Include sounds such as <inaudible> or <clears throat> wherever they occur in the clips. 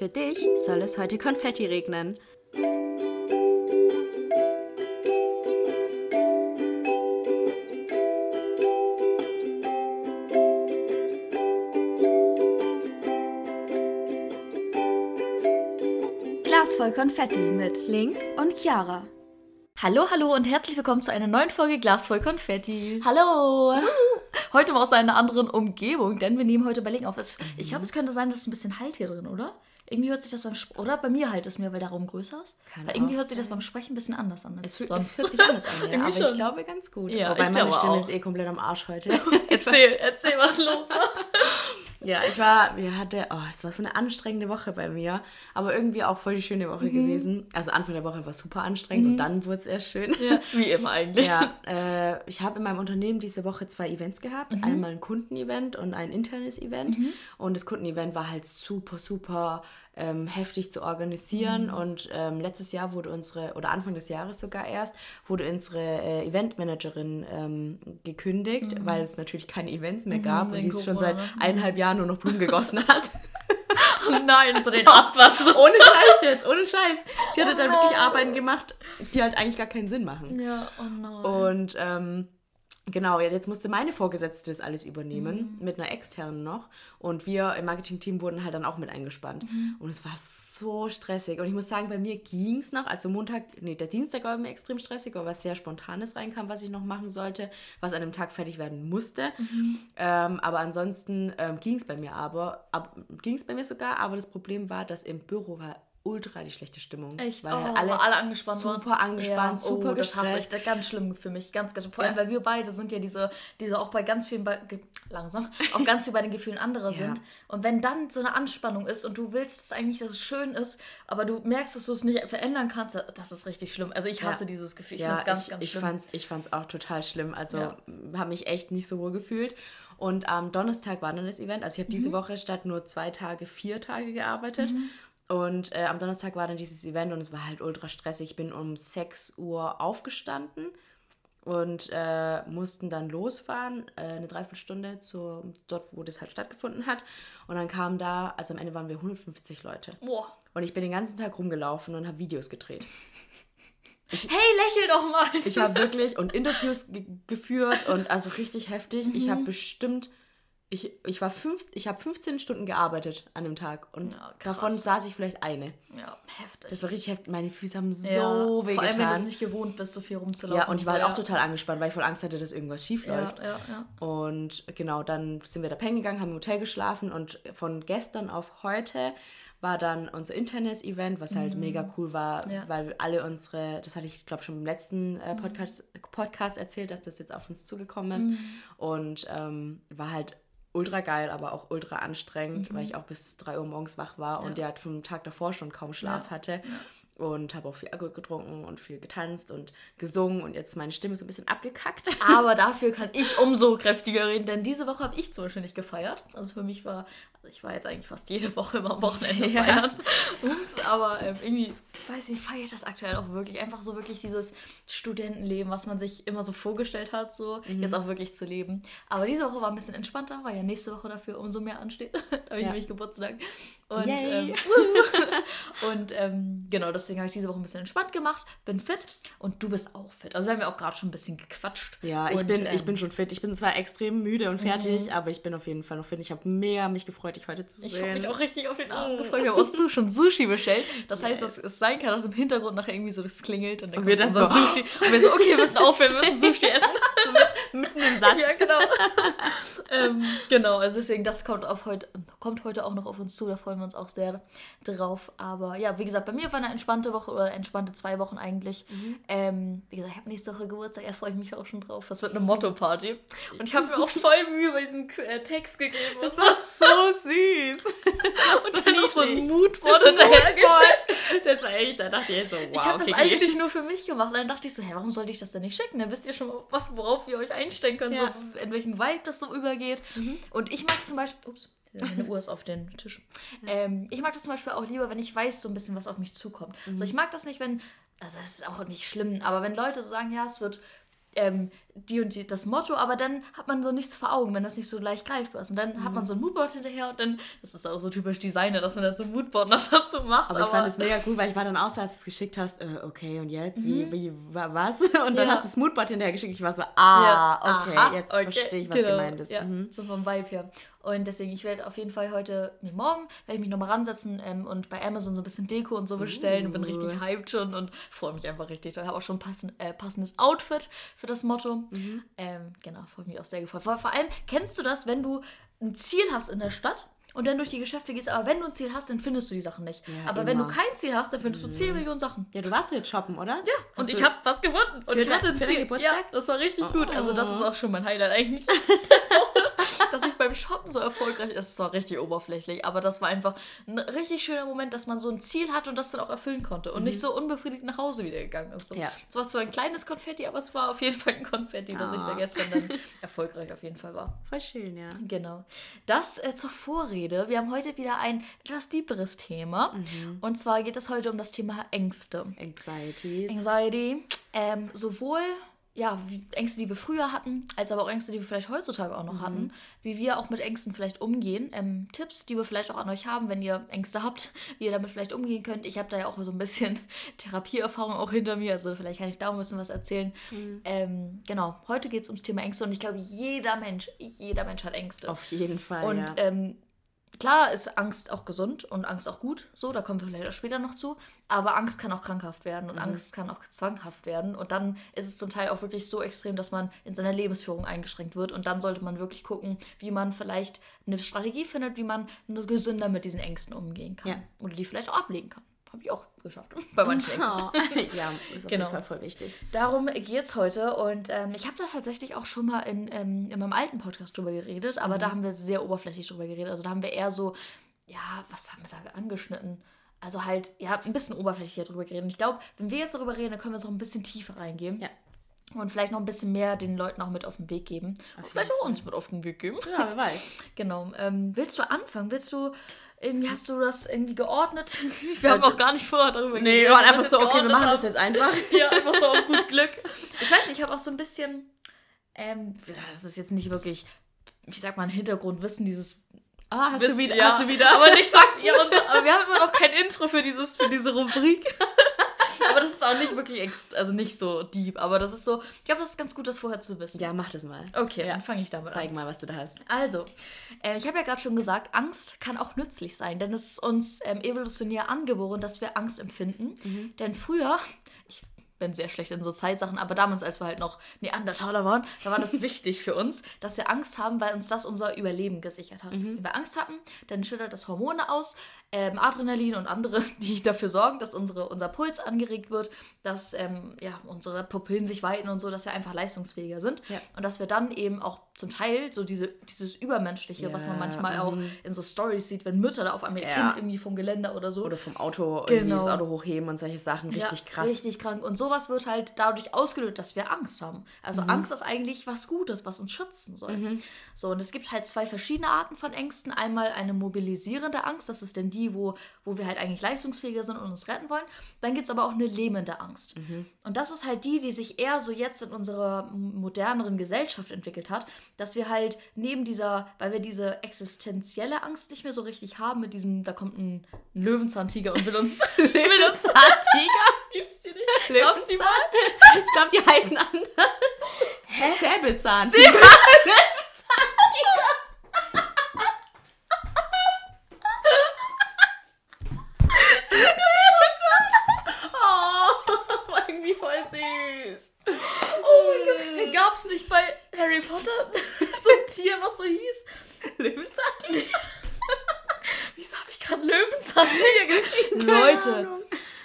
Für dich soll es heute Konfetti regnen. Glas voll Konfetti mit Link und Chiara. Hallo, hallo und herzlich willkommen zu einer neuen Folge Glas voll Konfetti. Hallo! <laughs> Heute mal aus einer anderen Umgebung, denn wir nehmen heute Berlin auf. Es, ich glaube, es könnte sein, dass es ein bisschen Halt hier drin, oder? Irgendwie hört sich das beim Sp oder bei mir halt es mir, weil der Raum größer ist. Kann weil irgendwie hört sich das beim Sprechen ein bisschen anders an. Es, es fühlt sich <laughs> anders an, ja, aber schon. ich glaube ganz gut. Ja, Wobei meine Stimme auch. ist eh komplett am Arsch heute. <laughs> <laughs> erzähl, erzähl, was los war. Ja, ich war, wir hatte, oh, es war so eine anstrengende Woche bei mir, aber irgendwie auch voll die schöne Woche gewesen. Also Anfang der Woche war super anstrengend und dann wurde es erst schön. Ja, <laughs> wie immer eigentlich. Ja, äh, ich habe in meinem Unternehmen diese Woche zwei Events gehabt. Einmal ein Kundenevent und ein internes Event. Und das Kundenevent war halt super, super ähm, heftig zu organisieren. Und ähm, letztes Jahr wurde unsere, oder Anfang des Jahres sogar erst, wurde unsere äh, Eventmanagerin ähm, gekündigt, weil es natürlich keine Events mehr gab und wegen die schon seit ne? eineinhalb Jahren nur noch Blumen gegossen hat. <laughs> Oh nein, so den Abwasch. So. ohne Scheiß jetzt, ohne Scheiß. Die hatte dann wirklich Arbeiten gemacht, die halt eigentlich gar keinen Sinn machen. Ja, oh nein. Und ähm, genau, jetzt musste meine Vorgesetzte das alles übernehmen, mit einer externen noch. Und wir im Marketing-Team wurden halt dann auch mit eingespannt. Und es war so stressig. Und ich muss sagen, bei mir ging es noch. Also Montag, nee, der Dienstag war mir extrem stressig, weil was sehr Spontanes reinkam, was ich noch machen sollte, was an dem Tag fertig werden musste. Ähm, aber ansonsten ähm, ging es bei mir aber, ab, ging es bei mir sogar, aber das Problem war, dass im Büro war ultra die schlechte Stimmung. Echt? Weil oh, alle, alle, angespannt waren. super angespannt, super oh, das hat gestresst. sich ganz schlimm für mich, ganz, ganz Vor allem, Ja. weil wir beide sind ja diese, diese auch bei ganz vielen, bei, langsam, auch ganz viel bei den Gefühlen anderer <laughs> Ja. sind. Und wenn dann so eine Anspannung ist und du willst es eigentlich, dass es schön ist, aber du merkst, dass du es nicht verändern kannst, das ist richtig schlimm. Also ich hasse Ja. dieses Gefühl. Ich ja, finde es ganz, ich, ganz ich schlimm. Fand's, ich fand es auch total schlimm. Also Ja. habe mich echt nicht so wohl gefühlt. Und am Donnerstag war dann das Event. Also ich habe Mhm. diese Woche statt nur zwei Tage, vier Tage gearbeitet. Und äh, am Donnerstag war dann dieses Event und es war halt ultra stressig. Ich bin um 6 Uhr aufgestanden und äh, mussten dann losfahren, äh, eine Dreiviertelstunde zu dort, wo das halt stattgefunden hat. Und dann kamen da, also am Ende waren wir 150 Leute. Boah. Und ich bin den ganzen Tag rumgelaufen und habe Videos gedreht. Hey, lächel doch mal. Ich habe wirklich und Interviews ge geführt und also richtig heftig. Ich Mhm. habe bestimmt, ich, ich war fünf, ich habe 15 Stunden gearbeitet an dem Tag und Ja, davon saß ich vielleicht eine. ja, heftig. Das war richtig heftig. Meine Füße haben so ja, weh Vor allem, wenn du es nicht gewohnt bist, so viel rumzulaufen. Ja, und ich war halt auch total angespannt, weil ich voll Angst hatte, dass irgendwas schief ja, läuft. ja, ja. Und genau, dann sind wir da pennen gegangen, haben im Hotel geschlafen und von gestern auf heute war dann unser internes Event, was halt mega cool war, Mhm. Ja. weil alle unsere, das hatte ich glaube schon im letzten Mhm. äh, Podcast, Podcast erzählt, dass das jetzt auf uns zugekommen ist Mhm. und ähm, war halt ultra geil, aber auch ultra anstrengend, Mhm. weil ich auch bis 3 Uhr morgens wach war und ja vom Tag davor schon kaum Schlaf Ja. hatte. Und habe auch viel Alkohol getrunken und viel getanzt und gesungen und jetzt ist meine Stimme so ein bisschen abgekackt. <laughs> Aber dafür kann ich umso kräftiger reden, denn diese Woche habe ich zum Beispiel nicht gefeiert. Also für mich war, also ich war jetzt eigentlich fast jede Woche immer am Wochenende Ja. feiern. Ups, aber ähm, irgendwie, weiß ich, feiere ich das aktuell auch wirklich. Einfach so wirklich dieses Studentenleben, was man sich immer so vorgestellt hat, so Mhm. jetzt auch wirklich zu leben. Aber diese Woche war ein bisschen entspannter, weil ja nächste Woche dafür umso mehr ansteht. <laughs> da habe ich Ja. nämlich Geburtstag. Und, ähm, <laughs> und ähm, genau, deswegen habe ich diese Woche ein bisschen entspannt gemacht, bin fit und du bist auch fit. Also wir haben ja auch gerade schon ein bisschen gequatscht. Ja, ich, und, bin, ich ähm, Mhm. bin schon fit. Ich bin zwar extrem müde und fertig, aber ich bin auf jeden Fall noch fit. Ich habe mega mich gefreut, dich heute zu Ich sehen. habe mich auch richtig auf den Abend gefreut. Wir haben auch so schon Sushi bestellt. Das heißt, dass es sein kann, dass im Hintergrund nachher irgendwie so das klingelt und dann Und wir dann so, Sushi. Und wir so, okay, wir müssen aufhören, wir müssen <laughs> Sushi essen. So mit, mitten im <laughs> Satz. ja, genau. <laughs> ähm, genau, also deswegen, das kommt, auf heute, kommt heute auch noch auf uns zu. Da freuen wir uns auch sehr drauf. Aber ja, wie gesagt, bei mir war eine entspannte Woche oder entspannte zwei Wochen eigentlich. Ähm, wie gesagt, ich habe nächste Woche Geburtstag, da freue ich mich auch schon drauf. Das wird eine Motto-Party. Und ich habe mir auch voll Mühe bei diesem äh, Text gegeben. Das <laughs> war so süß. und dann noch so ein. Moodboard Das hinterhergeschickt. Das war echt, da dachte ich so, wow, Ich habe das eigentlich nur für mich gemacht. Dann dachte ich so, hä, warum sollte ich das denn nicht schicken? Dann wisst ihr schon, was, worauf ihr euch einstellen könnt, Ja. so, in welchen Vibe das so übergeht. Und ich mag zum Beispiel, ups, meine Uhr ist auf den Tisch. Ähm, ich mag das zum Beispiel auch lieber, wenn ich weiß so ein bisschen, was auf mich zukommt. So, ich mag das nicht, wenn, also das ist auch nicht schlimm, aber wenn Leute so sagen, ja, es wird ähm, die und die, das Motto, aber dann hat man so nichts vor Augen, wenn das nicht so leicht greifbar ist. Und dann mhm. hat man so ein Moodboard hinterher und dann, das ist auch so typisch Designer, dass man dann so ein Moodboard noch <laughs> dazu macht. Aber, aber ich fand es mega cool, weil ich war dann auch so, als du es geschickt hast, äh, okay, und jetzt, mhm. wie, wie, was? <laughs> Und dann ja. hast du das Moodboard hinterher geschickt, ich war so, ah, ja. okay, Aha, jetzt okay. verstehe ich, was genau. gemeint ist. Ja, mhm. so vom Vibe her. Und deswegen, ich werde auf jeden Fall heute, nee, morgen, werde ich mich nochmal ransetzen ähm, und bei Amazon so ein bisschen Deko und so bestellen uh. und bin richtig hyped schon und freue mich einfach richtig. Ich habe auch schon ein passen, äh, passendes Outfit für das Motto. Mhm. Ähm, genau, freue mich auch sehr gefreut. Vor, vor allem, kennst du das, wenn du ein Ziel hast in der Stadt und dann durch die Geschäfte gehst, aber wenn du ein Ziel hast, dann findest du die Sachen nicht. Ja, aber immer. wenn du kein Ziel hast, dann findest du 10 mhm. Millionen Sachen. Ja, du warst jetzt shoppen, oder? Ja, und ich habe was gefunden. Und ich hatte ein Ziel. Ja, das war richtig oh. gut. Also das ist auch schon mein Highlight eigentlich. <laughs> dass ich beim Shoppen so erfolgreich ist. Es war richtig oberflächlich, aber das war einfach ein richtig schöner Moment, dass man so ein Ziel hatte und das dann auch erfüllen konnte und mhm. nicht so unbefriedigt nach Hause wieder gegangen ist. So. Ja. Es war zwar ein kleines Konfetti, aber es war auf jeden Fall ein Konfetti, dass ich da ah. gestern dann <laughs> erfolgreich auf jeden Fall war. Voll schön, ja. Genau. Das äh, zur Vorrede. Wir haben heute wieder ein etwas tieferes Thema. Mhm. Und zwar geht es heute um das Thema Ängste. Anxieties. Anxiety. Ähm, sowohl ja, Ängste, die wir früher hatten, als aber auch Ängste, die wir vielleicht heutzutage auch noch mhm. hatten, wie wir auch mit Ängsten vielleicht umgehen. Ähm, Tipps, die wir vielleicht auch an euch haben, wenn ihr Ängste habt, <laughs> wie ihr damit vielleicht umgehen könnt. Ich habe da ja auch so ein bisschen <laughs> Therapieerfahrung auch hinter mir, also vielleicht kann ich da ein bisschen was erzählen. Mhm. Ähm, genau, heute geht es ums Thema Ängste und ich glaube, jeder Mensch, jeder Mensch hat Ängste. Auf jeden Fall. Und ja. ähm, Klar ist Angst auch gesund und Angst auch gut, so, da kommen wir vielleicht auch später noch zu. Aber Angst kann auch krankhaft werden und mhm. Angst kann auch zwanghaft werden. Und dann ist es zum Teil auch wirklich so extrem, dass man in seiner Lebensführung eingeschränkt wird. Und dann sollte man wirklich gucken, wie man vielleicht eine Strategie findet, wie man gesünder mit diesen Ängsten umgehen kann. Ja. Oder die vielleicht auch ablegen kann. Habe ich auch geschafft. <laughs> Bei manchen. Oh. <laughs> ja, ist auf genau. jeden Fall voll wichtig. Darum geht es heute. Und ähm, ich habe da tatsächlich auch schon mal in, ähm, in meinem alten Podcast drüber geredet, aber mhm. da haben wir sehr oberflächlich drüber geredet. Also da haben wir eher so, ja, was haben wir da angeschnitten? Also halt, ja, ein bisschen oberflächlicher drüber geredet. Und ich glaube, wenn wir jetzt darüber reden, dann können wir so ein bisschen tiefer reingehen. Ja. Und vielleicht noch ein bisschen mehr den Leuten auch mit auf den Weg geben. Und vielleicht auch uns mit auf den Weg geben. Ja, wer weiß. <laughs> genau. Ähm, willst du anfangen? Willst du irgendwie hast du das irgendwie geordnet. <laughs> Wir haben auch gar nicht vorher darüber geredet. Nee, wir waren einfach so, okay, wir machen haben. das jetzt einfach. <laughs> ja, einfach so auf gut <laughs> Glück. Ich weiß nicht, ich habe auch so ein bisschen, ähm, das ist jetzt nicht wirklich, wie sagt man, Hintergrundwissen, dieses Ah, hast, Wissen, du wieder, ja. hast du wieder? Aber nicht sagt ihr uns, aber wir haben immer noch kein Intro für, dieses, für diese Rubrik. Aber das ist auch nicht wirklich, ex also nicht so deep, aber das ist so, ich glaube, das ist ganz gut, das vorher zu wissen. Ja, mach das mal. Okay, ja. dann fange ich damit Zeig an. Zeig mal, was du da hast. Also, äh, ich habe ja gerade schon gesagt, Angst kann auch nützlich sein, denn es ist uns ähm, evolutionär angeboren, dass wir Angst empfinden. Mhm. Denn früher, ich bin sehr schlecht in so Zeitsachen, aber damals, als wir halt noch Neandertaler waren, da war das <laughs> wichtig für uns, dass wir Angst haben, weil uns das unser Überleben gesichert hat. Mhm. Wenn wir Angst hatten, dann schüttert das Hormone aus, ähm, Adrenalin und andere, <laughs> die dafür sorgen, dass unsere, unser Puls angeregt wird, dass ähm, ja, unsere Pupillen sich weiten und so, dass wir einfach leistungsfähiger sind. Ja. Und dass wir dann eben auch zum Teil so diese, dieses Übermenschliche, ja. was man manchmal mhm. auch in so Stories sieht, wenn Mütter da auf einmal ihr ja. Kind irgendwie vom Geländer oder so. Oder vom Auto, genau. das Auto hochheben und solche Sachen. Richtig krass. Richtig krank. Und sowas wird halt dadurch ausgelöst, dass wir Angst haben. Also mhm. Angst ist eigentlich was Gutes, was uns schützen soll. Mhm. So, und es gibt halt zwei verschiedene Arten von Ängsten. Einmal eine mobilisierende Angst, das ist denn die, wo, wo wir halt eigentlich leistungsfähiger sind und uns retten wollen. Dann gibt es aber auch eine lähmende Angst. Mhm. Und das ist halt die, die sich eher so jetzt in unserer moderneren Gesellschaft entwickelt hat, dass wir halt neben dieser, weil wir diese existenzielle Angst nicht mehr so richtig haben, mit diesem, da kommt ein, ein Löwenzahntiger und will uns. <laughs> Löwenzahntiger? <laughs> Gibt's die nicht? Glaubst du die mal? Ich glaube, die heißen anders. Hä? Säbelzahntiger. <laughs> Leute.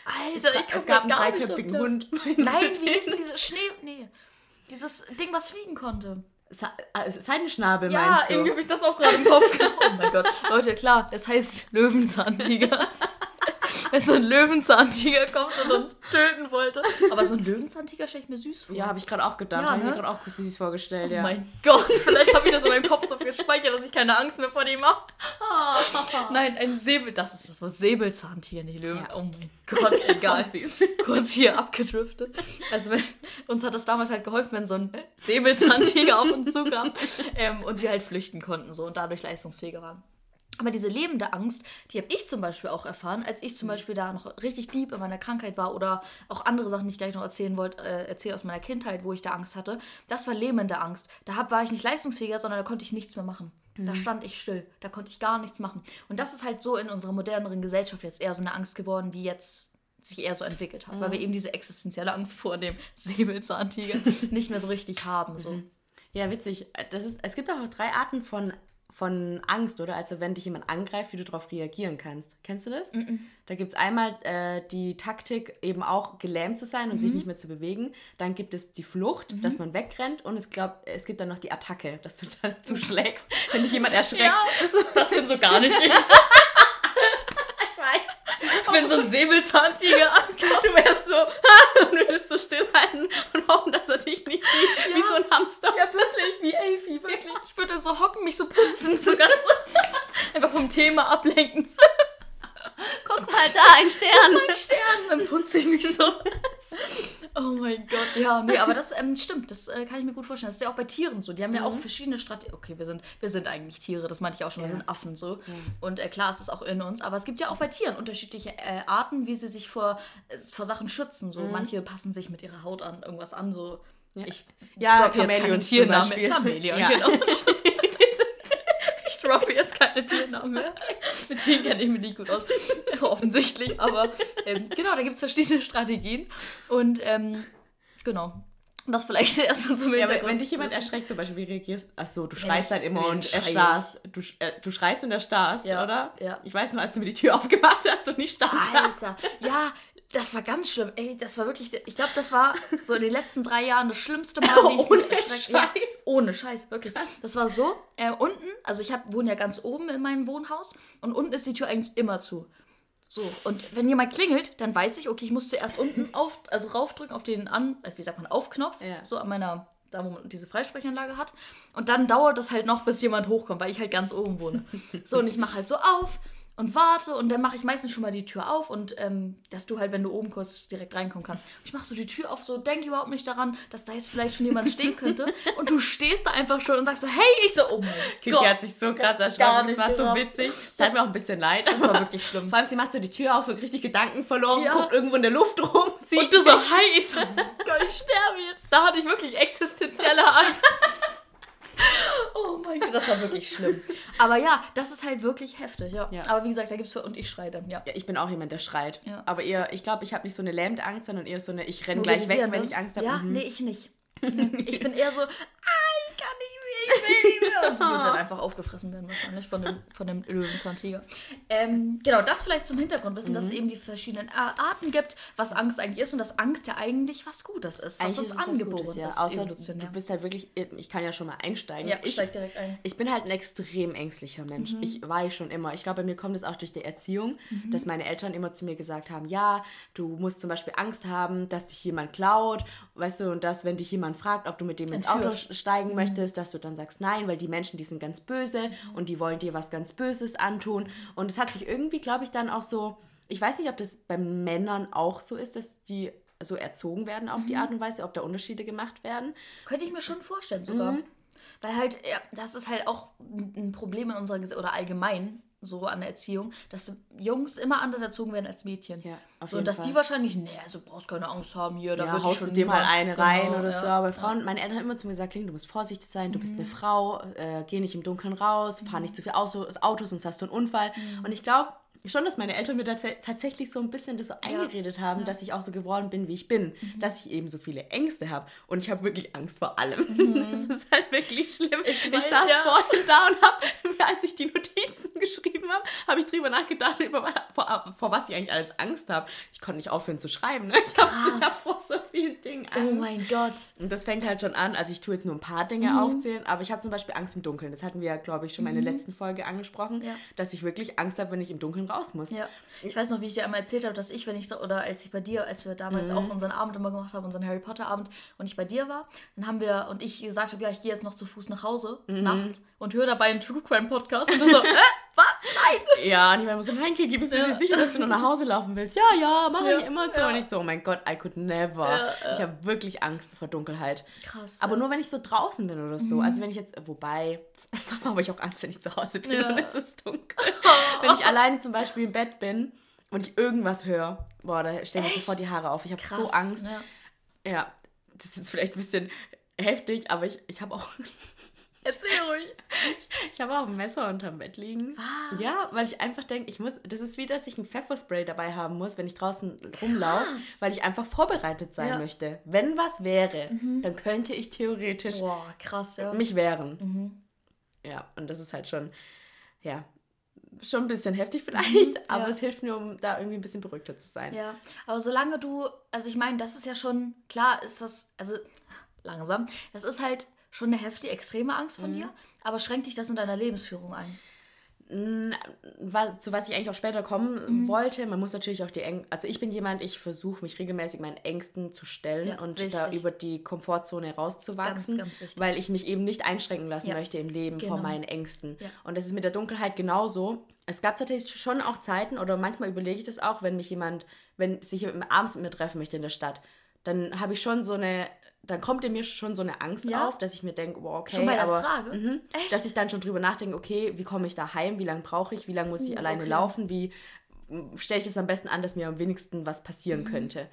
Alter, ich Es gab einen dreiköpfigen Hund. Nein, wie hieß denn <laughs> dieses Schnee... Nee. Dieses Ding, was fliegen konnte. Seidenschnabel ja, meinst du? Ja, irgendwie habe ich das auch gerade im Kopf gehabt. <laughs> Oh mein Gott. Leute, klar, es heißt Löwenzahntiger. <laughs> wenn so ein Löwenzahntiger kommt und uns töten wollte. Aber so ein Löwenzahntiger stelle ich mir süß vor. Ja, habe ich gerade auch gedacht. Ja, habe ich mir ne? gerade auch süß vorgestellt, Oh ja. mein Gott, vielleicht habe ich das in meinem Kopf so gespeichert, dass ich keine Angst mehr vor dem habe. Nein, ein Säbel, das ist das Wort Säbelzahntiger, nicht Löwen. Ja. Oh mein Gott, <laughs> egal. Kurz hier abgedriftet. Also wenn, uns hat das damals halt geholfen, wenn so ein Säbelzahntiger auf uns zukam <laughs> ähm, und wir halt flüchten konnten so und dadurch leistungsfähiger waren. Aber diese lebende Angst, die habe ich zum Beispiel auch erfahren, als ich zum Beispiel da noch richtig deep in meiner Krankheit war oder auch andere Sachen, die ich gleich noch erzählen wollte, äh, erzähle aus meiner Kindheit, wo ich da Angst hatte. Das war lähmende Angst. Da hab, war ich nicht leistungsfähiger, sondern da konnte ich nichts mehr machen. Da stand ich still. Da konnte ich gar nichts machen. Und das ist halt so in unserer moderneren Gesellschaft jetzt eher so eine Angst geworden, die jetzt sich eher so entwickelt hat, weil wir eben diese existenzielle Angst <laughs> vor dem Säbelzahntiger <laughs> nicht mehr so richtig haben. So. Ja, witzig. Das ist, es gibt auch drei Arten von, von Angst, oder? Also wenn dich jemand angreift, wie du darauf reagieren kannst. Kennst du das? Da gibt es einmal äh, die Taktik, eben auch gelähmt zu sein und sich nicht mehr zu bewegen. Dann gibt es die Flucht, dass man wegrennt. Und es, glaub, es gibt dann noch die Attacke, dass du dann <laughs> zuschlägst, wenn dich jemand <laughs> erschreckt. das bin so gar nicht ich. <laughs> Ich weiß. Ich bin so ein Säbelzahntiger ankommt. Du wärst so, <laughs> und würdest so stillhalten und hoffen, dass er dich nicht sieht, wie so ein Hamster. Ja, wirklich, wie Elfie, wirklich. Ich würde dann so hocken, mich so putzen, so ganz <laughs> einfach vom Thema ablenken. Guck mal da, ein Stern. Mein Stern, dann putze ich mich so. Oh mein Gott, ja, nee, aber das ähm, stimmt, das äh, kann ich mir gut vorstellen. Das ist ja auch bei Tieren so. Die haben ja auch verschiedene Strategien. Okay, wir sind, wir sind eigentlich Tiere, das meinte ich auch schon, wir Ja. sind Affen so. Und äh, klar, es ist auch in uns, aber es gibt ja auch bei Tieren unterschiedliche äh, Arten, wie sie sich vor, äh, vor Sachen schützen. So. Manche passen sich mit ihrer Haut an irgendwas an, so. Ich Ja, droppe jetzt keine Chamäleons zum Beispiel. Ja. genau. <laughs> Ich droppe jetzt keine Tiernamen mehr. Mit denen kenne ich mich nicht gut aus. Offensichtlich. Aber ähm, genau, da gibt es verschiedene Strategien. Und ähm, genau. Das vielleicht erstmal zum Ja, Hintergrund. wenn dich jemand erschreckt, zum Beispiel, wie reagierst du? Achso, du schreist dann immer und erstarrst. Du, äh, du schreist und erstarrst, Ja, oder? ja. Ich weiß nur, als du mir die Tür aufgemacht hast und ich stand da. Alter, ja, das war ganz schlimm. Ey, das war wirklich, ich glaube, das war so in den letzten drei Jahren das schlimmste Mal, wie ich <laughs> Ohne mich erschreckt ja, Scheiß. Ohne Scheiß, wirklich. Das war so, äh, unten, also ich hab, wohne ja ganz oben in meinem Wohnhaus und unten ist die Tür eigentlich immer zu. So, und wenn jemand klingelt, dann weiß ich, okay, ich muss zuerst unten auf, also raufdrücken auf den an, äh, wie sagt man, Aufknopf, Ja. so an meiner, da wo man diese Freisprechanlage hat. Und dann dauert das halt noch, bis jemand hochkommt, weil ich halt ganz oben wohne. So, und ich mache halt so auf und warte und dann mache ich meistens schon mal die Tür auf und ähm, dass du halt, wenn du oben kommst, direkt reinkommen kannst. Ich mache so die Tür auf, so denk überhaupt nicht daran, dass da jetzt vielleicht schon jemand stehen könnte <laughs> und du stehst da einfach schon und sagst so, hey, ich so, oh mein Kiki Gott. hat sich so krass Das erschrocken, das war so witzig. Es tat mir auch ein bisschen leid. Das war wirklich schlimm. <laughs> Vor allem, sie macht so die Tür auf, so richtig Gedanken verloren, Ja. guckt irgendwo in der Luft rum. <laughs> Sieht Und du so, hi, ich so, Gott, ich sterbe jetzt. Da hatte ich wirklich existenzielle Angst. Oh <laughs> mein Gott, das war wirklich schlimm. Aber ja, das ist halt wirklich heftig, ja. Ja. Aber wie gesagt, da gibt's für und ich schreie dann, ja. Ja, ich bin auch jemand, der schreit. Ja. Aber eher, ich glaube, ich habe nicht so eine lähmende Angst, sondern eher so eine, ich renne gleich weg, wenn ne? ich Angst habe. Ja, Mhm. nee, ich nicht. Nee, <laughs> Ich bin eher so, <laughs> ah, ich kann nicht ich will nicht mehr. Und die wird dann <laughs> einfach aufgefressen werden wahrscheinlich von dem, von dem Löwenzahntiger. Ähm, genau, das vielleicht zum Hintergrundwissen, dass es Mhm. eben die verschiedenen Arten gibt, was Angst eigentlich ist und dass Angst ja eigentlich was Gutes ist, was Eigentlich uns ist angeboren Gutes, ja. ist, Außer du bist halt wirklich, ich kann ja schon mal einsteigen. ja, ich, steig direkt ein. Ich bin halt ein extrem ängstlicher Mensch. Mhm. Ich war ich schon immer. Ich glaube, bei mir kommt es auch durch die Erziehung, Mhm. dass meine Eltern immer zu mir gesagt haben, ja, du musst zum Beispiel Angst haben, dass dich jemand klaut, weißt du, und dass, wenn dich jemand fragt, ob du mit dem ins Auto steigen möchtest, dass du dann sagst nein, weil die Menschen, die sind ganz böse und die wollen dir was ganz Böses antun. Und es hat sich irgendwie, glaube ich, dann auch so, ich weiß nicht, ob das bei Männern auch so ist, dass die so erzogen werden auf Mhm. die Art und Weise, ob da Unterschiede gemacht werden. Könnte ich mir schon vorstellen sogar. Mhm. Weil halt, ja, das ist halt auch ein Problem in unserer Gesellschaft oder allgemein so an der Erziehung, dass Jungs immer anders erzogen werden als Mädchen. Ja, auf so, jeden und dass Fall. die wahrscheinlich, nee, also brauchst keine Angst haben hier, da ja, wird haust schon du dir mal eine Genau, rein oder ja. so. Aber Frauen, meine Eltern haben immer zu mir gesagt, Kling, du musst vorsichtig sein, du bist eine Frau, äh, geh nicht im Dunkeln raus, fahr nicht zu viel Auto, Autos, sonst hast du einen Unfall. Und ich glaube schon, dass meine Eltern mir tatsächlich so ein bisschen das so eingeredet haben, dass ich auch so geworden bin, wie ich bin. Dass ich eben so viele Ängste habe. Und ich habe wirklich Angst vor allem. <laughs> Das ist halt wirklich schlimm. Ich, weiß, saß ja. vorhin da und habe, <laughs> als ich die Notizen <laughs> geschrieben habe, habe ich drüber nachgedacht, über, vor, vor, was ich eigentlich alles Angst habe. Ich konnte nicht aufhören zu schreiben. Ne? Ich habe hab vor so vielen Dingen oh Angst. Oh mein Gott. Und das fängt halt schon an. Also ich tue jetzt nur ein paar Dinge mhm. aufzählen, aber ich habe zum Beispiel Angst im Dunkeln. Das hatten wir ja, glaube ich, schon mal in der mhm. letzten Folge angesprochen, ja. dass ich wirklich Angst habe, wenn ich im Dunkeln raus muss. Ja. Ich weiß noch, wie ich dir einmal erzählt habe, dass ich, wenn ich, oder als ich bei dir, als wir damals mhm. auch unseren Abend immer gemacht haben, unseren Harry Potter Abend und ich bei dir war, dann haben wir, und ich gesagt habe, ja, ich gehe jetzt noch zu Fuß nach Hause, mhm. nachts, und höre dabei einen True Crime Podcast und du so, <laughs> äh, was? Nein! Ja, und ich meine, so, Henke, bist du ja. dir sicher, dass du nur nach Hause laufen willst? Ja, ja, mache ja, ich immer so. Ja. Und ich so, oh mein Gott, I could never. Ja, ich habe wirklich Angst vor Dunkelheit. Krass. Aber nur, wenn ich so draußen bin oder so. Mhm. Also wenn ich jetzt, wobei, <laughs> habe ich auch Angst, wenn ich zu Hause bin und es ist dunkel. wenn ich <laughs> alleine zum Beispiel im Bett bin und ich irgendwas höre, boah, da stellen mir sofort die Haare auf. Ich habe so Angst. Ja. das ist jetzt vielleicht ein bisschen heftig, aber ich, ich habe auch Erzähl ruhig. Ich, <laughs> ich habe auch ein Messer unterm Bett liegen. Was? Ja, weil ich einfach denke, ich muss, das ist wie, dass ich ein Pfefferspray dabei haben muss, wenn ich draußen rumlaufe, weil ich einfach vorbereitet sein ja. möchte. Wenn was wäre, mhm. dann könnte ich theoretisch Boah, krass, ja. mich wehren. Mhm. Ja, und das ist halt schon, ja, schon ein bisschen heftig vielleicht, mhm, aber ja. es hilft mir, um da irgendwie ein bisschen beruhigter zu sein. Ja, aber solange du, also ich meine, das ist ja schon, klar ist das, also langsam, das ist halt schon eine heftige, extreme Angst von mhm. dir, aber schränkt dich das in deiner Lebensführung ein? zu was ich eigentlich auch später kommen mhm. wollte, man muss natürlich auch die Ängste, also ich bin jemand, ich versuche mich regelmäßig meinen Ängsten zu stellen ja, und richtig. da über die Komfortzone rauszuwachsen, ganz, ganz weil ich mich eben nicht einschränken lassen ja. möchte im Leben genau. vor meinen Ängsten. Ja. Und das ist mit der Dunkelheit genauso. Es gab tatsächlich schon auch Zeiten oder manchmal überlege ich das auch, wenn mich jemand, wenn sich abends mit mir treffen möchte in der Stadt, dann habe ich schon so eine dann kommt in mir schon so eine Angst ja. auf, dass ich mir denke, wow, okay, schon bei der aber, Frage? Mh, dass ich dann schon drüber nachdenke, okay, wie komme ich da heim, wie lange brauche ich, wie lange muss ich uh, alleine okay. laufen, wie stelle ich das am besten an, dass mir am wenigsten was passieren mhm. könnte.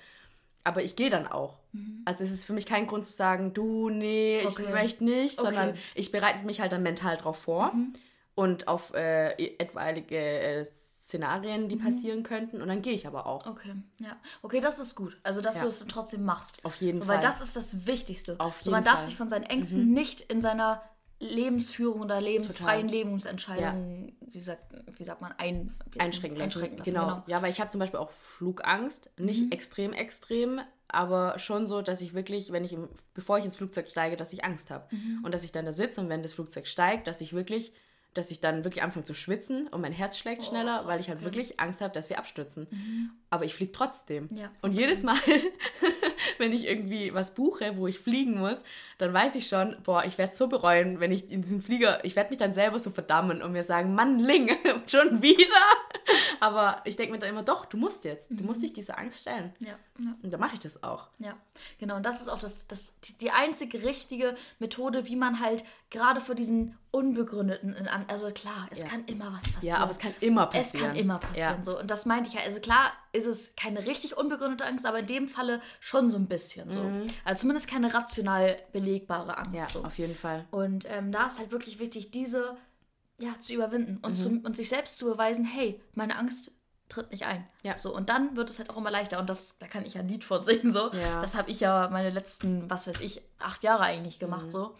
Aber ich gehe dann auch. Mhm. Also es ist für mich kein Grund zu sagen, du, nee, okay. ich möchte nicht, okay. sondern ich bereite mich halt dann mental drauf vor mhm. und auf äh, etwaige äh, Szenarien, die mhm. passieren könnten. Und dann gehe ich aber auch. Okay, ja. Okay, das ist gut. Also, dass ja. du es trotzdem machst. Auf jeden so, Fall. Weil das ist das Wichtigste. Auf jeden so, man darf sich von seinen Ängsten mhm. nicht in seiner Lebensführung oder lebensfreien Total. Lebensentscheidungen, ja. wie, sagt, wie sagt man, ein, einschränken lassen. Einschränken lassen. Genau. genau. Ja, weil ich habe zum Beispiel auch Flugangst. Nicht mhm. extrem, extrem, aber schon so, dass ich wirklich, wenn ich, im, bevor ich ins Flugzeug steige, dass ich Angst habe. Mhm. Und dass ich dann da sitze und wenn das Flugzeug steigt, dass ich wirklich dass ich dann wirklich anfange zu schwitzen und mein Herz schlägt oh, schneller, krass, weil ich halt okay. wirklich Angst habe, dass wir abstürzen. Mhm. Aber ich fliege trotzdem. Ja. Und jedes Mal, <laughs> <laughs> wenn ich irgendwie was buche, wo ich fliegen muss, dann weiß ich schon, boah, ich werde so bereuen, wenn ich in diesem Flieger, ich werde mich dann selber so verdammen und mir sagen, Mann, Ling, <laughs> schon wieder. Aber ich denke mir dann immer, doch, du musst jetzt, du musst mhm. dich dieser Angst stellen. Ja. ja. Und dann mache ich das auch. Ja, genau. Und das ist auch das, das, die einzige richtige Methode, wie man halt gerade vor diesen unbegründeten, also klar, es ja. kann immer was passieren. Ja, aber es kann immer passieren. Es kann immer passieren, ja. so. Und das meinte ich ja, also klar ist es keine richtig unbegründete Angst, aber in dem Falle schon so ein bisschen so. Mhm. Also zumindest keine rational belegbare Angst. Ja, so. auf jeden Fall. Und ähm, da ist halt wirklich wichtig, diese ja, zu überwinden und, mhm. zu, und sich selbst zu beweisen, hey, meine Angst tritt nicht ein. Ja. So, und dann wird es halt auch immer leichter. Und das, da kann ich ja ein Lied von singen. So. Ja. Das habe ich ja meine letzten, was weiß ich, acht Jahre eigentlich gemacht. Mhm. So.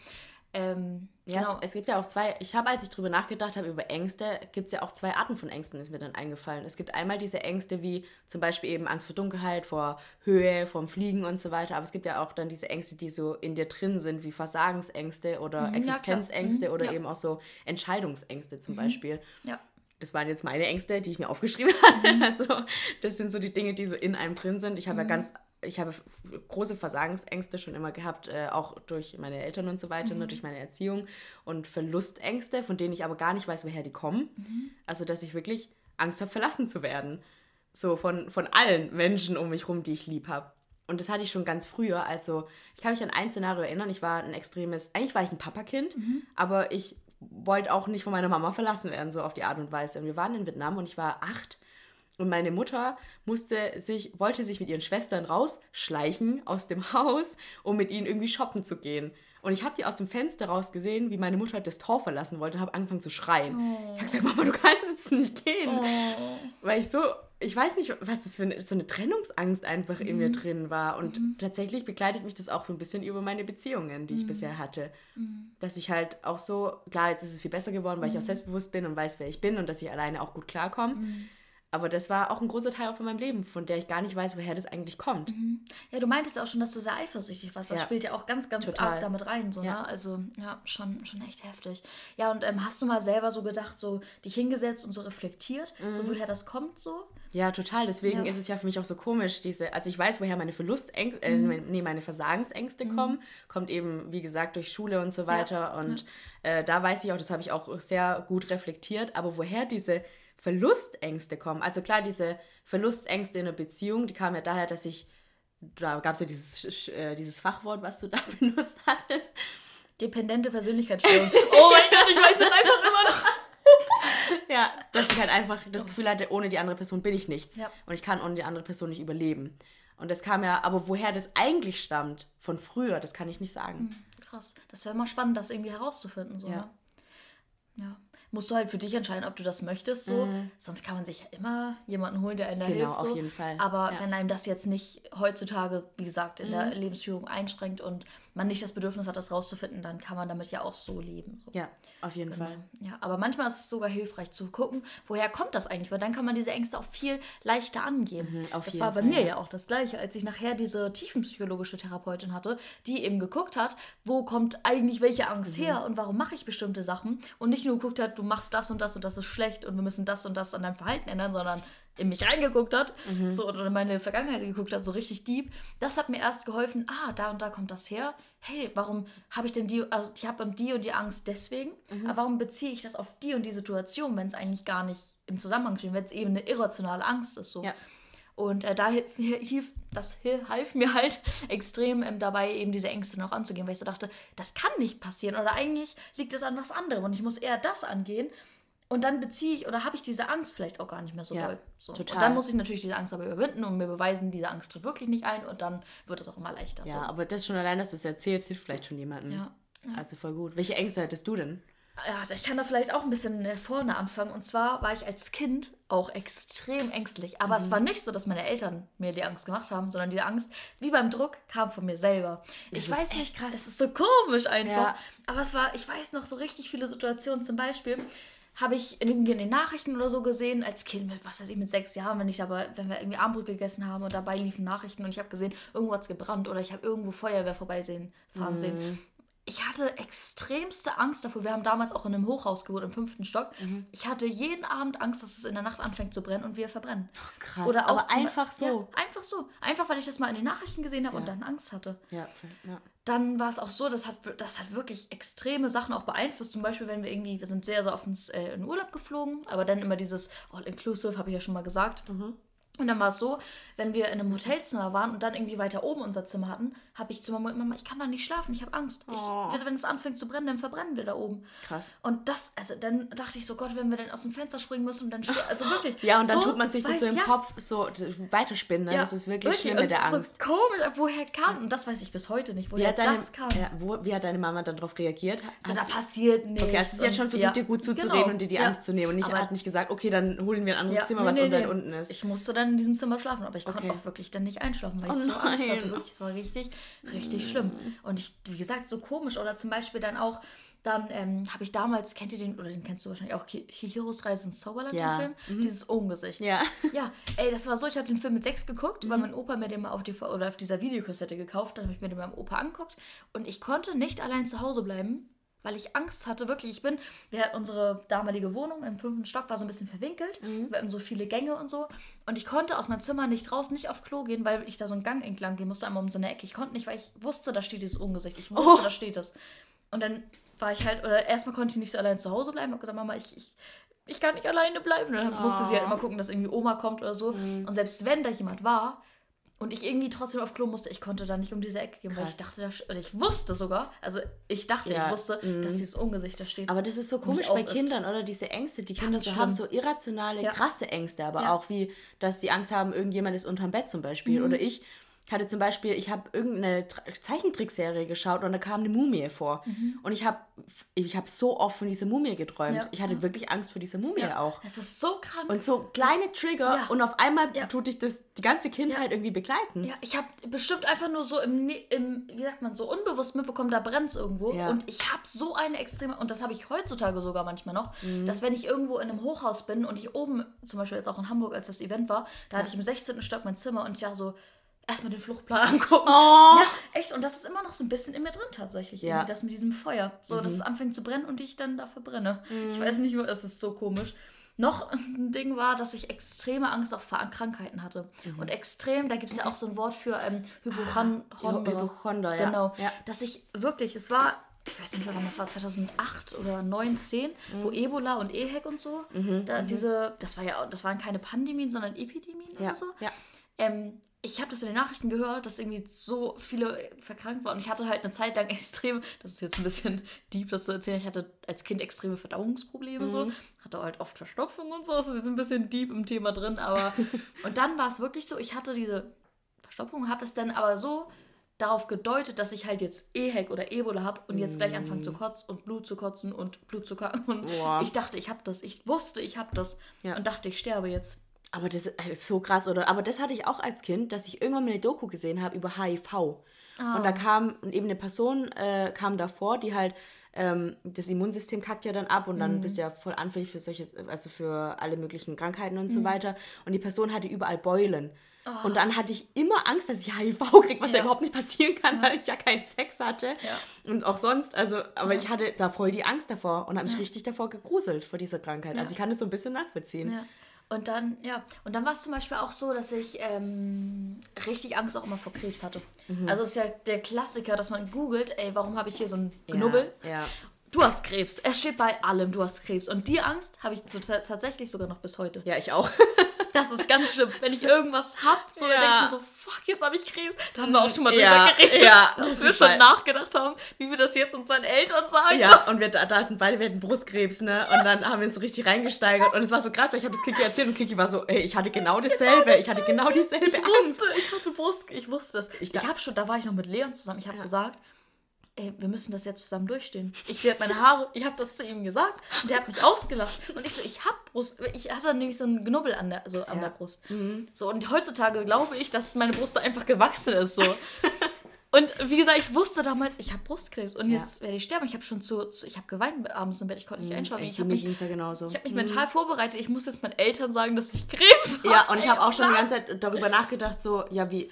Ähm, ja, genau. es, es, gibt ja auch zwei, ich habe, als ich drüber nachgedacht habe über Ängste, gibt es ja auch zwei Arten von Ängsten, ist mir dann eingefallen. Es gibt einmal diese Ängste wie zum Beispiel eben Angst vor Dunkelheit, vor Höhe, vor dem Fliegen und so weiter, aber es gibt ja auch dann diese Ängste, die so in dir drin sind, wie Versagensängste oder mhm, Existenzängste mhm, oder ja. eben auch so Entscheidungsängste zum mhm. Beispiel. Ja. Das waren jetzt meine Ängste, die ich mir aufgeschrieben <laughs> hatte. Also, das sind so die Dinge, die so in einem drin sind. Ich habe ja mhm. ganz ich habe große Versagensängste schon immer gehabt, äh, auch durch meine Eltern und so weiter, mhm. durch meine Erziehung und Verlustängste, von denen ich aber gar nicht weiß, woher die kommen. Mhm. Also, dass ich wirklich Angst habe, verlassen zu werden. So von, von allen Menschen um mich herum, die ich lieb habe. Und das hatte ich schon ganz früher. Also, ich kann mich an ein Szenario erinnern. Ich war ein extremes, eigentlich war ich ein Papakind, mhm. aber ich wollte auch nicht von meiner Mama verlassen werden, so auf die Art und Weise. Und wir waren in Vietnam und ich war acht und meine Mutter musste sich, wollte sich mit ihren Schwestern rausschleichen aus dem Haus, um mit ihnen irgendwie shoppen zu gehen. Und ich habe die aus dem Fenster raus gesehen, wie meine Mutter das Tor verlassen wollte und habe angefangen zu schreien. Oh. Ich habe gesagt, Mama, du kannst jetzt nicht gehen. Oh. Weil ich so ich weiß nicht, was das für eine, so eine Trennungsangst einfach mhm. in mir mhm. drin war. Und mhm. tatsächlich begleitet mich das auch so ein bisschen über meine Beziehungen, die ich mhm. bisher hatte. Mhm. Dass ich halt auch so, klar, jetzt ist es viel besser geworden, weil ich auch mhm. selbstbewusst bin und weiß, wer ich bin und dass ich alleine auch gut klarkomme. Aber das war auch ein großer Teil von meinem Leben, von der ich gar nicht weiß, woher das eigentlich kommt. Mhm. Ja, du meintest ja auch schon, dass du sehr eifersüchtig warst. Das ja. spielt ja auch ganz, ganz Total. arg damit rein. So, ja. Ne? Also, ja, schon, schon echt heftig. Ja, und ähm, hast du mal selber so gedacht, so dich hingesetzt und so reflektiert, mhm. so woher das kommt so? Ja, total. Deswegen ja. ist es ja für mich auch so komisch, diese, also ich weiß, woher meine Verlustängste, äh, mhm. nee, meine Versagensängste mhm. kommen. Kommt eben, wie gesagt, durch Schule und so weiter. Und äh, da weiß ich auch, das habe ich auch sehr gut reflektiert. Aber woher diese Verlustängste kommen. Also klar, diese Verlustängste in einer Beziehung, die kamen ja daher, dass ich, da gab es ja dieses, äh, dieses Fachwort, was du <laughs> da benutzt hattest. Dependente Persönlichkeitsstörung. <laughs> oh mein Gott, ich weiß es einfach immer noch. ja, dass ich halt einfach das Gefühl hatte, ohne die andere Person bin ich nichts. Ja. Und ich kann ohne die andere Person nicht überleben. Und das kam ja, aber woher das eigentlich stammt, von früher, das kann ich nicht sagen. Hm, krass. Das wäre mal spannend, das irgendwie herauszufinden. So, ja. Ne? Ja musst du halt für dich entscheiden, ob du das möchtest. So. Mhm. Sonst kann man sich ja immer jemanden holen, der einem da genau, hilft. So. auf jeden Fall. Aber ja. wenn einem das jetzt nicht heutzutage, wie gesagt, in mhm. der Lebensführung einschränkt und man nicht das Bedürfnis hat, das rauszufinden, dann kann man damit ja auch so leben. So. Ja, auf jeden genau. Fall. Ja, aber manchmal ist es sogar hilfreich zu gucken, woher kommt das eigentlich, weil dann kann man diese Ängste auch viel leichter angehen. Mhm, das war bei Fall. mir ja auch das Gleiche, als ich nachher diese tiefenpsychologische Therapeutin hatte, die eben geguckt hat, wo kommt eigentlich welche Angst mhm. her und warum mache ich bestimmte Sachen und nicht nur geguckt hat, du machst das und das und das ist schlecht und wir müssen das und das an deinem Verhalten ändern, sondern in mich reingeguckt hat, mhm. so oder in meine Vergangenheit geguckt hat, so richtig deep. Das hat mir erst geholfen, ah, da und da kommt das her. Hey, warum habe ich denn die, also ich habe die und die Angst deswegen, mhm. aber warum beziehe ich das auf die und die Situation, wenn es eigentlich gar nicht im Zusammenhang steht, wenn es eben eine irrationale Angst ist, so. Ja. Und äh, da hilf, das half mir halt <laughs> extrem ähm, dabei, eben diese Ängste noch anzugehen, weil ich so dachte, das kann nicht passieren oder eigentlich liegt es an was anderem und ich muss eher das angehen und dann beziehe ich oder habe ich diese Angst vielleicht auch gar nicht mehr so ja, doll. So. Total. Und dann muss ich natürlich diese Angst aber überwinden und mir beweisen, diese Angst tritt wirklich nicht ein und dann wird es auch immer leichter. Ja, so. aber das schon allein, dass du es erzählst, hilft vielleicht schon jemandem. Ja, ja. Also voll gut. Welche Ängste hattest du denn? Ja, ich kann da vielleicht auch ein bisschen äh, vorne anfangen. Und zwar war ich als Kind auch extrem ängstlich. Aber mhm. es war nicht so, dass meine Eltern mir die Angst gemacht haben, sondern diese Angst, wie beim Druck, kam von mir selber. Das ich weiß nicht, krass. Es ist so komisch einfach. Ja. Aber es war, ich weiß noch so richtig viele Situationen. Zum Beispiel, habe ich irgendwie in den Nachrichten oder so gesehen, als Kind mit, was weiß ich, mit sechs Jahren, wenn ich aber, wenn wir irgendwie Abendbrot gegessen haben und dabei liefen Nachrichten und ich habe gesehen, irgendwo hat es gebrannt oder ich habe irgendwo Feuerwehr vorbeisehen, fahren mm. sehen ich hatte extremste Angst davor. Wir haben damals auch in einem Hochhaus gewohnt, im fünften Stock. Mhm. Ich hatte jeden Abend Angst, dass es in der Nacht anfängt zu brennen und wir verbrennen. Oh, krass. Oder auch Aber einfach so. Ja, einfach so. Einfach, weil ich das mal in den Nachrichten gesehen habe ja. und dann Angst hatte. Ja, ja. Dann war es auch so, das hat, das hat wirklich extreme Sachen auch beeinflusst. Zum Beispiel, wenn wir irgendwie, wir sind sehr, sehr oft ins, äh, in Urlaub geflogen, aber dann immer dieses All-Inclusive, habe ich ja schon mal gesagt. Mhm. Und dann war es so, wenn wir in einem Hotelzimmer waren und dann irgendwie weiter oben unser Zimmer hatten, habe ich zu Mama, Mama, ich kann da nicht schlafen, ich habe Angst. Ich, oh. Wenn es anfängt zu brennen, dann verbrennen wir da oben. Krass. Und das, also dann dachte ich so, Gott, wenn wir dann aus dem Fenster springen müssen und dann steht, also wirklich. ja, und dann so, tut man sich das so im ja. Kopf so weiterspinnen, ne? Ja, das ist wirklich, wirklich schlimm mit der Angst. So komisch, woher kam, und das weiß ich bis heute nicht, woher deine, das kam. Ja, wo, wie hat deine Mama dann darauf reagiert? So, da passiert nichts. Okay, also sie hat schon versucht, dir gut zuzureden genau. und dir die Angst zu nehmen und nicht, hat nicht gesagt, okay, dann holen wir ein anderes Zimmer, was nee, unten, nee. unten ist. Ich musste dann in diesem Zimmer schlafen, aber ich okay. konnte auch wirklich dann nicht einschlafen, weil oh ich so nein. Angst hatte. Wirklich, es war richtig, richtig mm. schlimm. Und ich, wie gesagt, so komisch. Oder zum Beispiel dann auch, dann ähm, habe ich damals, kennt ihr den, oder den kennst du wahrscheinlich auch, Chihiros Reise ins Zauberland, ja. den Film? Mhm. Dieses Ohmgesicht. Ja. Ja, ey, das war so, ich habe den Film mit sechs geguckt, mhm. weil mein Opa mir den mal auf, die, oder auf dieser Videokassette gekauft hat, habe ich mir den beim Opa angeguckt. Und ich konnte nicht allein zu Hause bleiben, weil ich Angst hatte, wirklich. Ich bin, wir, unsere damalige Wohnung im fünften Stock war so ein bisschen verwinkelt. Mhm. Wir hatten so viele Gänge und so. Und ich konnte aus meinem Zimmer nicht raus, nicht auf Klo gehen, weil ich da so einen Gang entlang gehen musste, einmal um so eine Ecke. Ich konnte nicht, weil ich wusste, da steht dieses Ungesicht. Ich wusste, oh. da steht es. Und dann war ich halt, oder erstmal konnte ich nicht so allein zu Hause bleiben. Ich habe gesagt, Mama, ich, ich, ich kann nicht alleine bleiben. Und dann oh. musste sie halt immer gucken, dass irgendwie Oma kommt oder so. Mhm. Und selbst wenn da jemand war, und ich irgendwie trotzdem auf Klo musste, ich konnte da nicht um diese Ecke gehen, Krass. weil ich dachte, oder ich wusste sogar, also ich dachte, ja. ich wusste, mm. dass dieses Ungesicht da steht. Aber das ist so komisch bei Kindern, oder? Diese Ängste, die Kinder so schlimm. haben, so irrationale, ja. krasse Ängste, aber auch wie, dass die Angst haben, irgendjemand ist unterm Bett zum Beispiel. Mhm. Oder Ich hatte zum Beispiel, ich habe irgendeine Zeichentrickserie geschaut und da kam eine Mumie vor. Mhm. Und ich habe ich hab so oft von dieser Mumie geträumt. Ja. Ich hatte wirklich Angst vor dieser Mumie ja. auch. Es ist so krank. Und so kleine Trigger ja. und auf einmal tut dich das die ganze Kindheit irgendwie begleiten. Ja, ich habe bestimmt einfach nur so im, im, wie sagt man, so unbewusst mitbekommen, da brennt es irgendwo. Und ich habe so eine extreme, und das habe ich heutzutage sogar manchmal noch, mhm. dass wenn ich irgendwo in einem Hochhaus bin und ich oben, zum Beispiel jetzt auch in Hamburg, als das Event war, da hatte ich im 16. Stock mein Zimmer und ich war so, erstmal den Fluchtplan <laughs> angucken. Oh. Ja, echt. Und das ist immer noch so ein bisschen in mir drin tatsächlich. Ja. Das mit diesem Feuer. So, mhm. dass es anfängt zu brennen und ich dann da verbrenne. Mhm. Ich weiß nicht, es ist so komisch. Noch <laughs> ein Ding war, dass ich extreme Angst auch vor Krankheiten hatte. Mhm. Und extrem, da gibt es ja auch so ein Wort für ähm, Hypochonder. Ah, Hypochonder, ja. Genau. Ja. Dass ich wirklich, es war ich weiß nicht mehr wann das war, 2008 oder 2019, mhm. wo Ebola und EHEC und so, mhm. da mhm. diese, das war ja, das waren keine Pandemien, sondern Epidemien ja. oder so. Ja. Ähm, ich habe das in den Nachrichten gehört, dass irgendwie so viele verkrankt waren. Und ich hatte halt eine Zeit lang <laughs> extrem, das ist jetzt ein bisschen deep, das zu erzählen, ich hatte als Kind extreme Verdauungsprobleme mhm. so. Hatte halt oft Verstopfung und so. Das ist jetzt ein bisschen deep im Thema drin. Aber <laughs> und dann war es wirklich so, ich hatte diese Verstopfung, habe das dann aber so darauf gedeutet, dass ich halt jetzt EHEC oder Ebola habe und jetzt gleich anfange zu mm. kotzen und Blut zu kotzen und Blut zu kacken. <laughs> Und Boah. ich dachte, ich habe das. Ich wusste, ich habe das. Ja. Und dachte, ich sterbe jetzt. Aber das ist so krass, oder? Aber das hatte ich auch als Kind, dass ich irgendwann mal eine Doku gesehen habe über HIV. Oh. Und da ah. kam eben eine Person äh, kam davor, die halt ähm, das Immunsystem kackt ja dann ab und dann mhm. bist du ja voll anfällig für solche, also für alle möglichen Krankheiten und mhm. so weiter. Und die Person hatte überall Beulen. Oh. Und dann hatte ich immer Angst, dass ich HIV kriege, was ja. ja, überhaupt nicht passieren kann, ja. weil ich ja keinen Sex hatte. Ja. Und auch sonst, also, aber ich hatte da voll die Angst davor und habe mich richtig davor gegruselt vor dieser Krankheit. Also ich kann das so ein bisschen nachvollziehen. Und dann, ja, und dann war es zum Beispiel auch so, dass ich ähm, richtig Angst auch immer vor Krebs hatte. Mhm. Also es ist ja der Klassiker, dass man googelt, ey, warum habe ich hier so einen Knubbel? Ja, ja. Du hast Krebs. Es steht bei allem, du hast Krebs. Und die Angst habe ich tatsächlich sogar noch bis heute. Ja, ich auch. <laughs> Das ist ganz schlimm. Wenn ich irgendwas hab, so, ja. dann denke ich mir so, fuck, jetzt habe ich Krebs. Da haben wir auch schon mal drüber ja, geredet, ja, dass das wir schon nachgedacht haben, wie wir das jetzt unseren Eltern sagen. Ja, müssen. und wir da hatten beide, wir hatten Brustkrebs, ne? Und dann haben wir uns so richtig reingesteigert. Und es war so krass, weil ich habe das Kiki erzählt und Kiki war so, ey, ich hatte genau dasselbe. Genau. Ich hatte genau dieselbe ich Angst. Wusste, ich hatte Brust, ich wusste das. Ich, ich habe schon, da war ich noch mit Leon zusammen, ich habe ja. gesagt, ey, wir müssen das jetzt zusammen durchstehen. Ich werde meine Haare, ich habe das zu ihm gesagt und der hat mich ausgelacht. Und ich so, ich hab Brust, ich hatte nämlich so einen Knubbel an der, also an ja. der Brust. Mhm. So, und heutzutage glaube ich, dass meine Brust einfach gewachsen ist, so. <laughs> Und wie gesagt, ich wusste damals, ich habe Brustkrebs und ja. jetzt werde ich sterben. Ich habe schon zu, zu ich habe geweint abends im Bett, ich konnte nicht mhm, einschlafen. Ich, habe mich, ja genauso. Ich habe mich mhm. mental vorbereitet. Ich muss jetzt meinen Eltern sagen, dass ich Krebs habe. Ja, und ich habe auch schon die ganze Zeit darüber nachgedacht, so, ja, wie,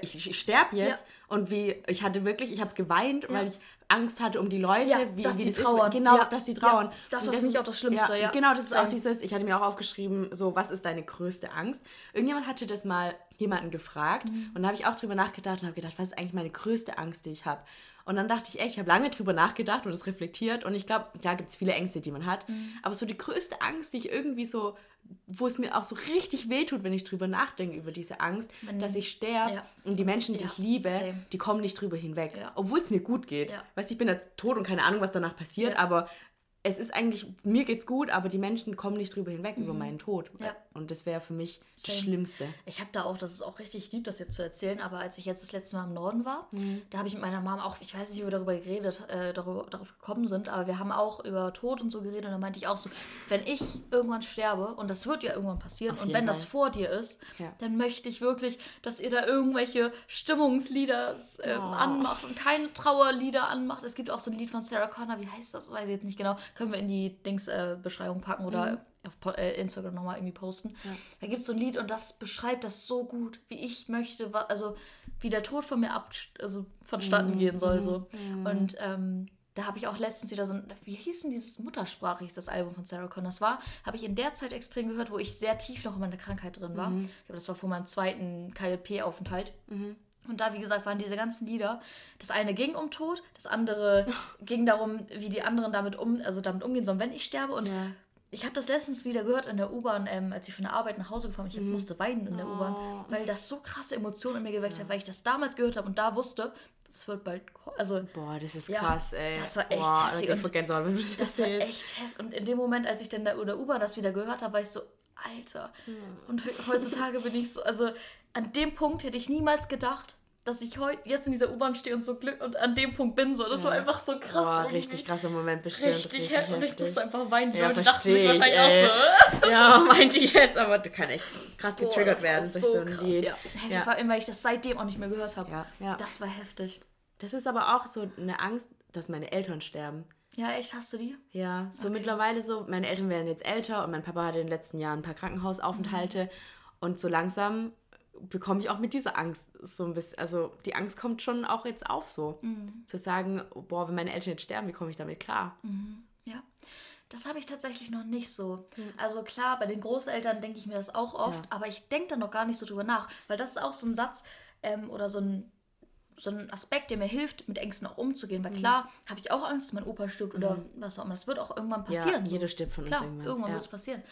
ich sterbe jetzt ja. und wie, ich hatte wirklich, ich habe geweint, weil ich Angst hatte um die Leute, ja, wie, dass wie die das trauern. Ist. Genau, ja. dass die trauern. Das für mich auch das Schlimmste, ja. Genau, das ist auch dieses, ich hatte mir auch aufgeschrieben, so, was ist deine größte Angst? Irgendjemand hatte das mal jemanden gefragt mhm. und da habe ich auch drüber nachgedacht und habe gedacht, was ist eigentlich meine größte Angst, die ich habe? Und dann dachte ich echt, ich habe lange drüber nachgedacht und das reflektiert und ich glaube, da gibt es viele Ängste, die man hat. Mhm. Aber so die größte Angst, die ich irgendwie so wo es mir auch so richtig wehtut, wenn ich drüber nachdenke, über diese Angst, wenn, dass ich sterbe ja. und die Menschen, die ja, ich liebe, same. die kommen nicht drüber hinweg. Ja. Obwohl es mir gut geht. Weißt ich bin jetzt tot und keine Ahnung, was danach passiert, aber es ist eigentlich, mir geht's gut, aber die Menschen kommen nicht drüber hinweg mhm. über meinen Tod. Ja. Und das wäre für mich Same. das Schlimmste. Ich habe da auch, das ist auch richtig lieb, das jetzt zu erzählen, aber als ich jetzt das letzte Mal im Norden war, mhm. da habe ich mit meiner Mom auch, ich weiß nicht, wie wir darüber geredet, äh, darüber, darauf gekommen sind, aber wir haben auch über Tod und so geredet und da meinte ich auch so, wenn ich irgendwann sterbe, und das wird ja irgendwann passieren, und wenn Fall. das vor dir ist, ja. dann möchte ich wirklich, dass ihr da irgendwelche Stimmungslieder äh, oh. anmacht und keine Trauerlieder anmacht. Es gibt auch so ein Lied von Sarah Connor, wie heißt das, weiß ich jetzt nicht genau können wir in die Dings-Beschreibung äh, packen oder mhm. auf äh, Instagram nochmal irgendwie posten. Ja. Da gibt es so ein Lied und das beschreibt das so gut, wie ich möchte, also wie der Tod von mir ab, also vonstatten mhm. gehen soll. So. Mhm. Und ähm, da habe ich auch letztens wieder so ein, wie hieß denn dieses Muttersprache, hieß das Album von Sarah Connor. Das war, habe ich in der Zeit extrem gehört, wo ich sehr tief noch in meiner Krankheit drin war. Mhm. Ich glaube, das war vor meinem zweiten KLP-Aufenthalt. Mhm. Und da, wie gesagt, waren diese ganzen Lieder. Das eine ging um Tod, das andere <laughs> ging darum, wie die anderen damit um, also damit umgehen sollen, wenn ich sterbe. Und ja. ich habe das letztens wieder gehört in der U-Bahn, ähm, als ich von der Arbeit nach Hause gefahren bin. Ich mhm. musste weinen in der oh. U-Bahn, weil das so krasse Emotionen in mir geweckt ja. hat, weil ich das damals gehört habe und da wusste, das wird bald. Also, Boah, das ist krass, ja, ey. Das war echt Boah, heftig. Und das, das war echt heftig. Und in dem Moment, als ich dann in der U-Bahn das wieder gehört habe, war ich so, Alter. Mhm. Und heutzutage bin ich so, also an dem Punkt hätte ich niemals gedacht, dass ich heute jetzt in dieser U-Bahn stehe und so Glück und an dem Punkt bin. So, das ja. war einfach so krass. Boah, richtig krasser Moment bestimmt. Richtig, richtig heftig. Und ich musste einfach weinen. Die ja, Leute dachten sich wahrscheinlich ey. auch so. ja, <laughs> meinte ich jetzt, aber du kann echt krass Boah, getriggert werden durch so, so ein krass. Lied. Ja. ja. Vor allem, weil ich das seitdem auch nicht mehr gehört habe. Ja. ja. Das war heftig. Das ist aber auch so eine Angst, dass meine Eltern sterben. Ja, echt, hast du die? Ja, so okay. mittlerweile so, meine Eltern werden jetzt älter und mein Papa hatte in den letzten Jahren ein paar Krankenhausaufenthalte mhm. und so langsam bekomme ich auch mit dieser Angst so ein bisschen, also die Angst kommt schon auch jetzt auf so. Mhm. Zu sagen, boah, wenn meine Eltern jetzt sterben, wie komme ich damit klar? Mhm. Ja. Das habe ich tatsächlich noch nicht so. Mhm. Also klar, bei den Großeltern denke ich mir das auch oft, ja. aber ich denke da noch gar nicht so drüber nach, weil das ist auch so ein Satz ähm, oder so ein, so ein Aspekt, der mir hilft, mit Ängsten auch umzugehen. Weil mhm. klar, habe ich auch Angst, dass mein Opa stirbt oder mhm. was auch immer. Das wird auch irgendwann passieren. Ja, jeder stirbt von klar, uns irgendwann. Irgendwann ja. wird es passieren.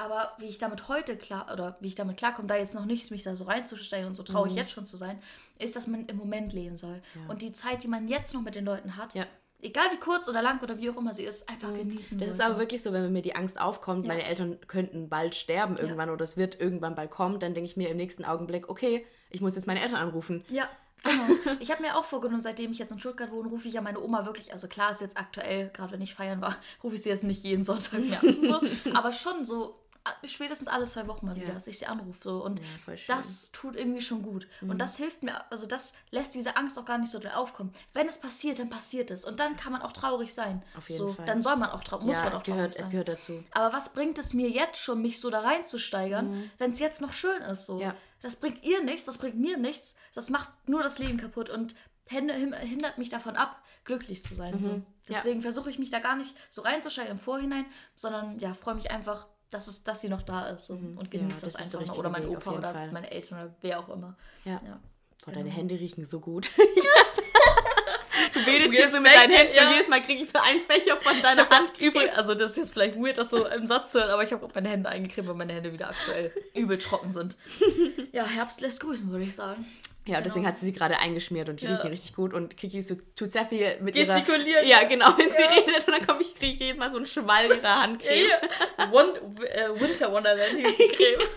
Aber wie ich damit heute klar, oder wie ich damit klarkomme, da jetzt noch nichts mich da so reinzustellen und so traurig mhm. jetzt schon zu sein, ist, dass man im Moment leben soll. Ja. Und die Zeit, die man jetzt noch mit den Leuten hat, ja. egal wie kurz oder lang oder wie auch immer sie ist, einfach mhm. genießen Das sollte. ist aber wirklich so, wenn mir die Angst aufkommt, ja. meine Eltern könnten bald sterben irgendwann oder es wird irgendwann bald kommen, dann denke ich mir im nächsten Augenblick, okay, ich muss jetzt meine Eltern anrufen. Ja. Genau. <laughs> Ich habe mir auch vorgenommen, seitdem ich jetzt in Stuttgart wohne, rufe ich ja meine Oma wirklich, also klar ist jetzt aktuell, gerade wenn ich feiern war, <laughs> rufe ich sie jetzt nicht jeden Sonntag mehr an. So, <laughs> aber schon so spätestens alle zwei Wochen mal wieder, ja. dass ich sie anrufe. So. Und ja, das tut irgendwie schon gut. Mhm. Und das hilft mir, also das lässt diese Angst auch gar nicht so doll aufkommen. Wenn es passiert, dann passiert es. Und dann kann man auch traurig sein. Auf jeden so, Fall. Dann soll man auch traurig, muss ja, man auch es gehört, traurig sein. Es gehört dazu. Aber was bringt es mir jetzt schon, mich so da reinzusteigern, mhm. wenn es jetzt noch schön ist? So? Ja. Das bringt ihr nichts, das bringt mir nichts. Das macht nur das Leben kaputt und hindert mich davon ab, glücklich zu sein. Mhm. So. Deswegen versuche ich mich da gar nicht so reinzusteigern im Vorhinein, sondern ja, freue mich einfach dass, es, dass sie noch da ist und, mhm. und genießt ja, das, das einfach. Oder mein Weg, Opa oder Fall. meine Eltern oder wer auch immer. Ja. ja. Boah, deine genau. Hände riechen so gut. <laughs> du wedelst hier so mit deinen Händen ja. und jedes Mal kriege ich so einen Fächer von deiner Hand. Übel, also das ist jetzt vielleicht weird, das so im Satz zu hören, aber ich habe meine Hände eingecremt, weil meine Hände wieder aktuell übel trocken sind. <laughs> Ja, Herbst lässt grüßen, würde ich sagen. Ja, und deswegen genau. hat sie sie gerade eingeschmiert und die ja. riechen richtig gut. Und Kiki so, tut sehr viel mit Gestikulieren. ihrer... Ja, genau, wenn ja. sie redet. Und dann komme ich, kriege ich jedes Mal so einen Schwall ihrer Handcreme. <laughs> Ja, One, uh, Winter Wonderland die <laughs> Creme.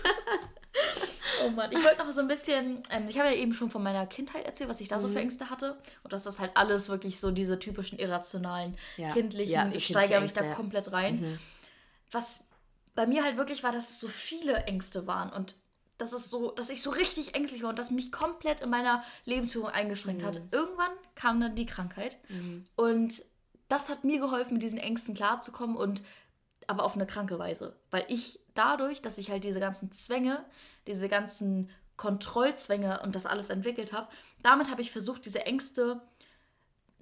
oh Mann, ich wollte noch so ein bisschen... Ähm, ich habe ja eben schon von meiner Kindheit erzählt, was ich da mhm. so für mhm. Ängste hatte. Und dass das halt alles wirklich so diese typischen irrationalen, kindlichen... ich steigere mich da komplett rein. Mhm. Was bei mir halt wirklich war, dass es so viele Ängste waren. Und dass es so, dass ich so richtig ängstlich war und das mich komplett in meiner Lebensführung eingeschränkt mhm. hat. Irgendwann kam dann die Krankheit mhm. und das hat mir geholfen, mit diesen Ängsten klarzukommen und aber auf eine kranke Weise, weil ich dadurch, dass ich halt diese ganzen Zwänge, diese ganzen Kontrollzwänge und das alles entwickelt habe, damit habe ich versucht, diese Ängste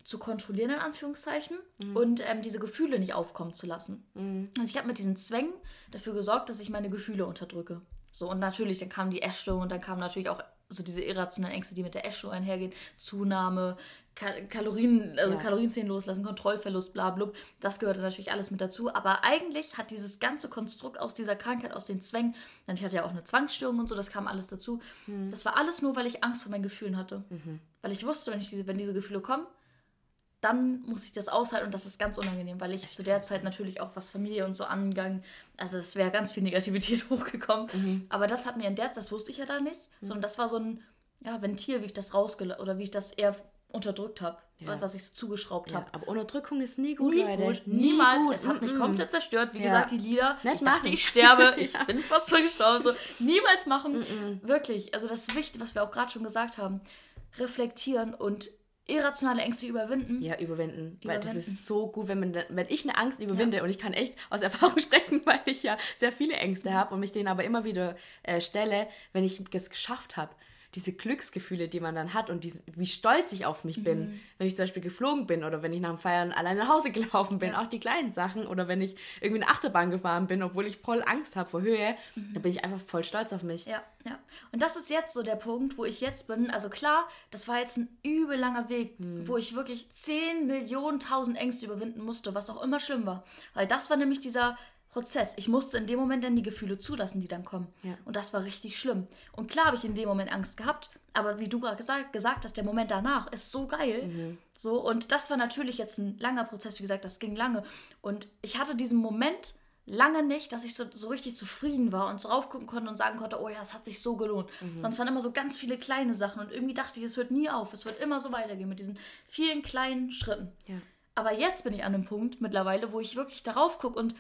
zu kontrollieren, in Anführungszeichen, mhm. und ähm, diese Gefühle nicht aufkommen zu lassen. Mhm. Also ich habe mit diesen Zwängen dafür gesorgt, dass ich meine Gefühle unterdrücke. So, und natürlich, dann kam die Essstörung und dann kamen natürlich auch so diese irrationalen Ängste, die mit der Essstörung einhergehen. Zunahme, Kal Kalorien, also ja. Kalorienzählen loslassen, Kontrollverlust, bla, bla. Das gehörte natürlich alles mit dazu. Aber eigentlich hat dieses ganze Konstrukt aus dieser Krankheit, aus den Zwängen, dann ich hatte ja auch eine Zwangsstörung und so, das kam alles dazu. Mhm. Das war alles nur, weil ich Angst vor meinen Gefühlen hatte. Mhm. Weil ich wusste, wenn, ich diese, wenn diese Gefühle kommen, dann muss ich das aushalten und das ist ganz unangenehm, weil ich zu der Zeit natürlich auch was Familie und so angegangen, also es wäre ganz viel Negativität <laughs> hochgekommen. Mhm. Aber das hat mir in der Zeit, das wusste ich ja da nicht, mhm. sondern das war so ein ja, Ventil, wie ich das rausgelassen oder wie ich das eher unterdrückt habe, ja. was ich so zugeschraubt ja, habe. Aber Unterdrückung ist nie gut, nie Leute. Gut, nie niemals. Gut. Es hat mich komplett zerstört. Wie ja. gesagt, die Lieder. Nicht ich machen. dachte, ich sterbe. <laughs> Ich bin fast voll gestorben. So, niemals machen. Wirklich. Also das ist wichtig, was wir auch gerade schon gesagt haben. Reflektieren und irrationale Ängste überwinden. Ja, überwinden. überwinden. Weil das ist so gut, wenn, man, wenn ich eine Angst überwinde ja. und ich kann echt aus <laughs> Erfahrung sprechen, weil ich ja sehr viele Ängste habe und mich denen aber immer wieder äh, stelle, wenn ich es geschafft habe, diese Glücksgefühle, die man dann hat und diese, wie stolz ich auf mich mhm. bin, wenn ich zum Beispiel geflogen bin oder wenn ich nach dem Feiern alleine nach Hause <laughs> gelaufen bin, ja. auch die kleinen Sachen oder wenn ich irgendwie eine Achterbahn gefahren bin, obwohl ich voll Angst habe vor Höhe, mhm. da bin ich einfach voll stolz auf mich. Ja, ja. Und das ist jetzt so der Punkt, wo ich jetzt bin. Also klar, das war jetzt ein übel langer Weg, mhm. wo ich wirklich 10 Millionen tausend Ängste überwinden musste, was auch immer schlimm war. Weil das war nämlich dieser Prozess. Ich musste in dem Moment dann die Gefühle zulassen, die dann kommen. Ja. Und das war richtig schlimm. Und klar habe ich in dem Moment Angst gehabt, aber wie du gerade gesagt, gesagt, hast, der Moment danach ist so geil. Mhm. So, und das war natürlich jetzt ein langer Prozess, wie gesagt, das ging lange. Und ich hatte diesen Moment lange nicht, dass ich so, so richtig zufrieden war und so raufgucken konnte und sagen konnte, oh ja, es hat sich so gelohnt. Mhm. Sonst waren immer so ganz viele kleine Sachen und irgendwie dachte ich, es hört nie auf. Es wird immer so weitergehen mit diesen vielen kleinen Schritten. Ja. Aber jetzt bin ich an einem Punkt mittlerweile, wo ich wirklich darauf gucke und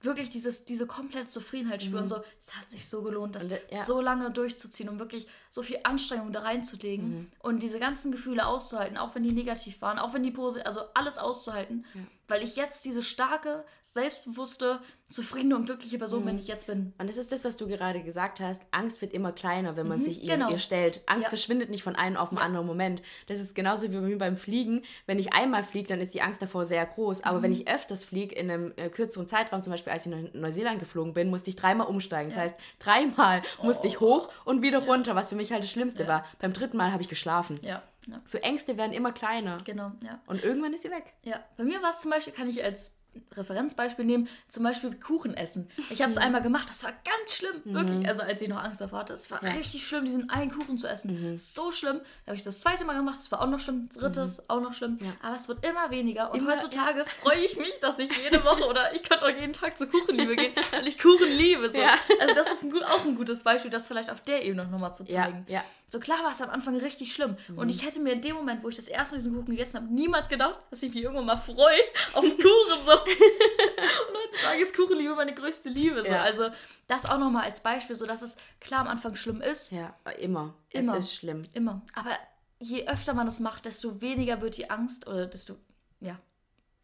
wirklich dieses, diese komplette Zufriedenheit spüren. Mhm. So, es hat sich so gelohnt, das und, ja. so lange durchzuziehen und wirklich so viel Anstrengung da reinzulegen mhm. und diese ganzen Gefühle auszuhalten, auch wenn die negativ waren, auch wenn die Pose, also alles auszuhalten, ja. Weil ich jetzt diese starke, selbstbewusste, zufriedene und glückliche Person, mhm. wenn ich jetzt bin. Und das ist das, was du gerade gesagt hast. Angst wird immer kleiner, wenn man mhm, sich ihr, genau. ihr, stellt. Angst ja. verschwindet nicht von einem auf den ja. anderen Moment. Das ist genauso wie bei mir beim Fliegen. Wenn ich einmal fliege, dann ist die Angst davor sehr groß. Aber mhm. wenn ich öfters fliege, in einem äh, kürzeren Zeitraum, zum Beispiel als ich in Neuseeland geflogen bin, musste ich dreimal umsteigen. Ja. Das heißt, dreimal oh. musste ich hoch und wieder runter, was für mich halt das Schlimmste war. Beim dritten Mal habe ich geschlafen. Ja. So Ängste werden immer kleiner. Genau, ja. Und irgendwann ist sie weg. Ja. Bei mir war es zum Beispiel, kann ich als Referenzbeispiel nehmen, zum Beispiel Kuchen essen. Ich habe es mhm. einmal gemacht, das war ganz schlimm, mhm. wirklich. Also als ich noch Angst davor hatte, es war ja. richtig schlimm, diesen einen Kuchen zu essen. Mhm. So schlimm. Da habe ich das zweite Mal gemacht, das war auch noch schlimm, drittes mhm. auch noch schlimm. Ja. Aber es wird immer weniger und immer, heutzutage ja. freue ich mich, dass ich jede Woche oder ich könnte auch jeden Tag zur Kuchenliebe gehen, <laughs> weil ich Kuchen liebe. So. Also das ist ein gut, auch ein gutes Beispiel, das vielleicht auf der Ebene nochmal zu zeigen. Ja. So klar war es am Anfang richtig schlimm. Mhm. Und ich hätte mir in dem Moment, wo ich das erste Mal diesen Kuchen gegessen habe, niemals gedacht, dass ich mich irgendwann mal freue auf Kuchen. So. Und heutzutage ist Kuchenliebe meine größte Liebe. So. Ja. Also das auch nochmal als Beispiel, so dass es klar am Anfang schlimm ist. Ja, immer. immer. Es ist schlimm. Immer. Aber je öfter man es macht, desto weniger wird die Angst oder desto, ja,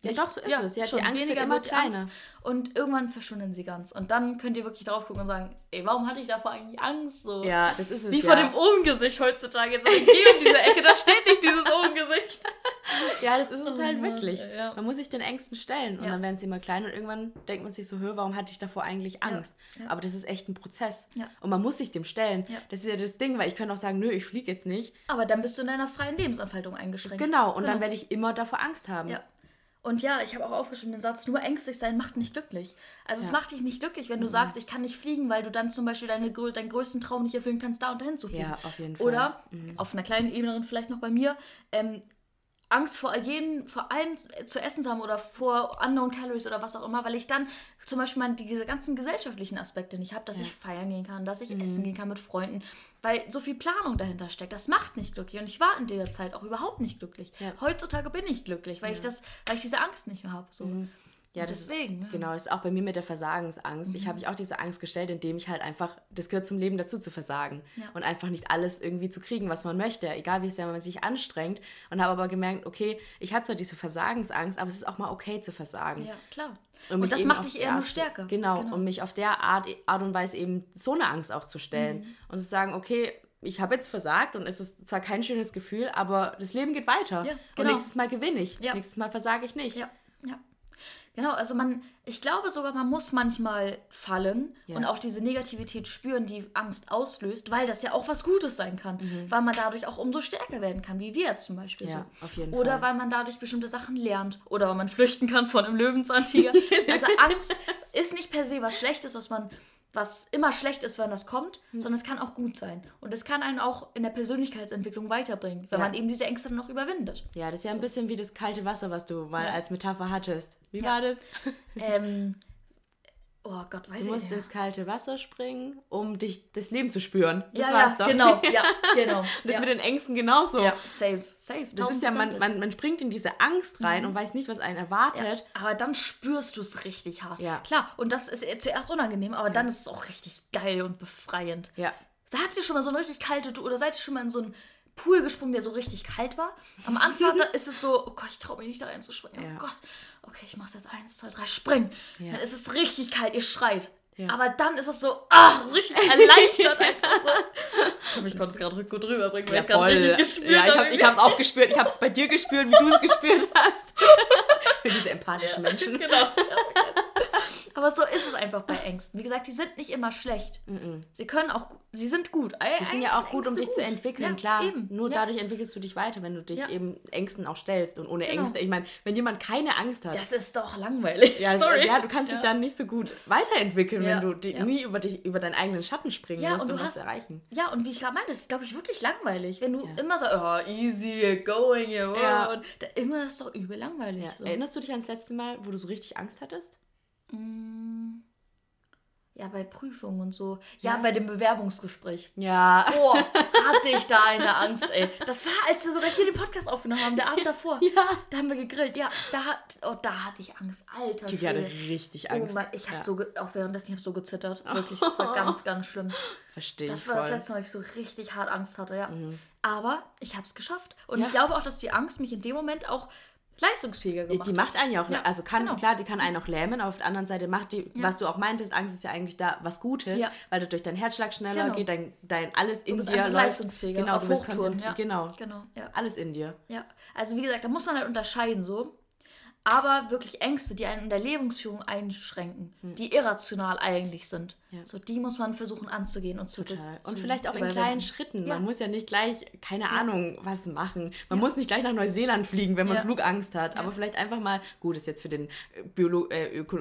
ja, doch, so ist ja, es. Ja, schon die Angst weniger immer kleiner. Angst. Und irgendwann verschwinden sie ganz. Und dann könnt ihr wirklich drauf gucken und sagen, ey, warum hatte ich davor eigentlich Angst? So. Ja, das ist es. Wie ja. vor dem Ohmgesicht heutzutage. So, geh um diese Ecke, da steht nicht dieses Ohmgesicht. <laughs> <laughs> ja, das ist es halt wirklich. Ja. Man muss sich den Ängsten stellen und dann werden sie immer klein und irgendwann denkt man sich so, hör, warum hatte ich davor eigentlich Angst? Aber das ist echt ein Prozess. Und man muss sich dem stellen. Das ist ja das Ding, weil ich könnte auch sagen, nö, ich fliege jetzt nicht. Aber dann bist du in deiner freien Lebensanfaltung eingeschränkt. Genau, und genau. dann werde ich immer davor Angst haben. Ja. Und ja, ich habe auch aufgeschrieben den Satz, nur ängstlich sein macht nicht glücklich. Also ja. es macht dich nicht glücklich, wenn du mhm. sagst, ich kann nicht fliegen, weil du dann zum Beispiel deine, deinen größten Traum nicht erfüllen kannst, da und dahin zu fliegen. Ja, auf jeden Fall. Oder mhm. auf einer kleinen Ebene vielleicht noch bei mir, ähm, Angst vor jeden, vor allem zu essen zu haben oder vor unknown calories oder was auch immer, weil ich dann zum Beispiel mal diese ganzen gesellschaftlichen Aspekte nicht habe, dass ja. ich feiern gehen kann, dass ich mhm. essen gehen kann mit Freunden, weil so viel Planung dahinter steckt. Das macht nicht glücklich und ich war in der Zeit auch überhaupt nicht glücklich. Ja. Heutzutage bin ich glücklich, weil ja. ich das, weil ich diese Angst nicht mehr habe. So. Mhm. Ja, deswegen. Ist, genau, das ist auch bei mir mit der Versagensangst. Mhm. Ich habe mich auch diese Angst gestellt, indem ich halt einfach, das gehört zum Leben dazu, zu versagen. Ja. Und einfach nicht alles irgendwie zu kriegen, was man möchte, egal wie sehr man sich anstrengt. Und habe aber gemerkt, okay, ich hatte zwar diese Versagensangst, aber es ist auch mal okay zu versagen. Ja, klar. Und, und das macht dich eher nur stärker. Genau, genau, und mich auf der Art, Art und Weise eben so eine Angst auch zu stellen. Mhm. Und zu sagen, okay, ich habe jetzt versagt und es ist zwar kein schönes Gefühl, aber das Leben geht weiter. Ja, genau. Und nächstes Mal gewinne ich. Ja. Nächstes Mal versage ich nicht. Ja, ja. Genau, also man, ich glaube sogar, man muss manchmal fallen ja. und auch diese Negativität spüren, die Angst auslöst, weil das ja auch was Gutes sein kann. Mhm. Weil man dadurch auch umso stärker werden kann, wie wir zum Beispiel. Ja, so. auf jeden oder Fall. weil man dadurch bestimmte Sachen lernt. Oder weil man <laughs> flüchten kann von einem Löwenzahntiger. <laughs> also Angst ist nicht per se was Schlechtes, was man was immer schlecht ist, wenn das kommt, mhm. sondern es kann auch gut sein. Und es kann einen auch in der Persönlichkeitsentwicklung weiterbringen, wenn ja. man eben diese Ängste dann noch überwindet. Ja, das ist ja so. ein bisschen wie das kalte Wasser, was du mal ja. als Metapher hattest. Wie ja. war das? Ähm, <laughs> Oh Gott, weiß du ich musst ja. ins kalte Wasser springen, um dich das Leben zu spüren. Das ja, war's ja, doch. Genau, <laughs> ja, genau. das ja. mit den Ängsten genauso. Ja, safe, safe. Das ist ja, man, man, man springt in diese Angst rein mhm. und weiß nicht, was einen erwartet. Ja, aber dann spürst du es richtig hart. Ja. Klar, und das ist zuerst unangenehm, aber dann ist es auch richtig geil und befreiend. Ja. Da habt ihr schon mal so eine richtig kalte, oder seid ihr schon mal in so einen Pool gesprungen, der so richtig kalt war? Am Anfang <laughs> ist es so, oh Gott, ich traue mich nicht da reinzuspringen. Oh Gott okay, ich mach's jetzt eins, zwei, drei, spring. Ja. Dann ist es richtig kalt, ihr schreit. Ja. Aber dann ist es so, ah, richtig <laughs> erleichtert einfach so. <laughs> Ich ich konnte es gerade gut rüberbringen, weil ja, ich es gerade richtig gespürt ja, habe. Ich habe es auch gespürt. Ich habe es bei dir gespürt, wie du es gespürt hast. <laughs> Für diese empathischen Menschen. Genau. Aber so ist es einfach bei Ängsten. Wie gesagt, die sind nicht immer schlecht. Mm -mm. Sie können auch, sie sind gut. Die sind ja auch gut, um dich gut. zu entwickeln, ja, klar. Eben. Nur ja. dadurch entwickelst du dich weiter, wenn du dich ja. eben Ängsten auch stellst. Und ohne genau. Ängste, ich meine, wenn jemand keine Angst hat. Das ist doch langweilig. Ja, Sorry. ja du kannst dich dann nicht so gut weiterentwickeln, wenn du die, nie über, dich, über deinen eigenen Schatten springen musst, um was zu erreichen. Ja, und wie ich gerade meinte, das ist, glaube ich, wirklich langweilig. Wenn du immer so, oh, easy, going, your ja. immer ist doch übel langweilig. So. Erinnerst du dich ans letzte Mal, wo du so richtig Angst hattest? Mm. Ja, bei Prüfungen und so. Ja, ja, bei dem Bewerbungsgespräch. Ja. Boah, <laughs> hatte ich da eine Angst, ey. Das war, als wir sogar hier den Podcast aufgenommen haben, der Abend davor. <laughs> Ja. Da haben wir gegrillt. Ja, da, hat, oh, da hatte ich Angst. Alter Ich hatte richtig Angst. Oh, Mann, ich habe ja. so, auch währenddessen, ich habe so gezittert. <laughs> Wirklich, das war ganz, ganz schlimm. Verstehe Das war voll. das letzte Mal, ich so richtig hart Angst hatte, ja. Mhm. Aber ich habe es geschafft. Und ja. ich glaube auch, dass die Angst mich in dem Moment auch leistungsfähiger gemacht. Die macht einen ja auch, ja, also kann, genau. klar, die kann einen auch lähmen, aber auf der anderen Seite macht die, ja. was du auch meintest, Angst ist ja eigentlich da was Gutes, ja. weil dadurch dein Herzschlag schneller genau. geht, dein, dein alles in dir läuft. leistungsfähiger, genau, du bist konzentriert, genau, genau alles in dir. Ja, also wie gesagt, da muss man halt unterscheiden so, aber wirklich Ängste, die einen in der Lebensführung einschränken, hm. die irrational eigentlich sind. Ja. So, die muss man versuchen anzugehen und zu Total. Und vielleicht auch in kleinen Schritten. Ja. Man muss ja nicht gleich, keine ja. Ahnung, was machen. Man muss nicht gleich nach Neuseeland fliegen, wenn man Flugangst hat. Aber vielleicht einfach mal, gut, ist jetzt für den äh, Biolo äh, Öko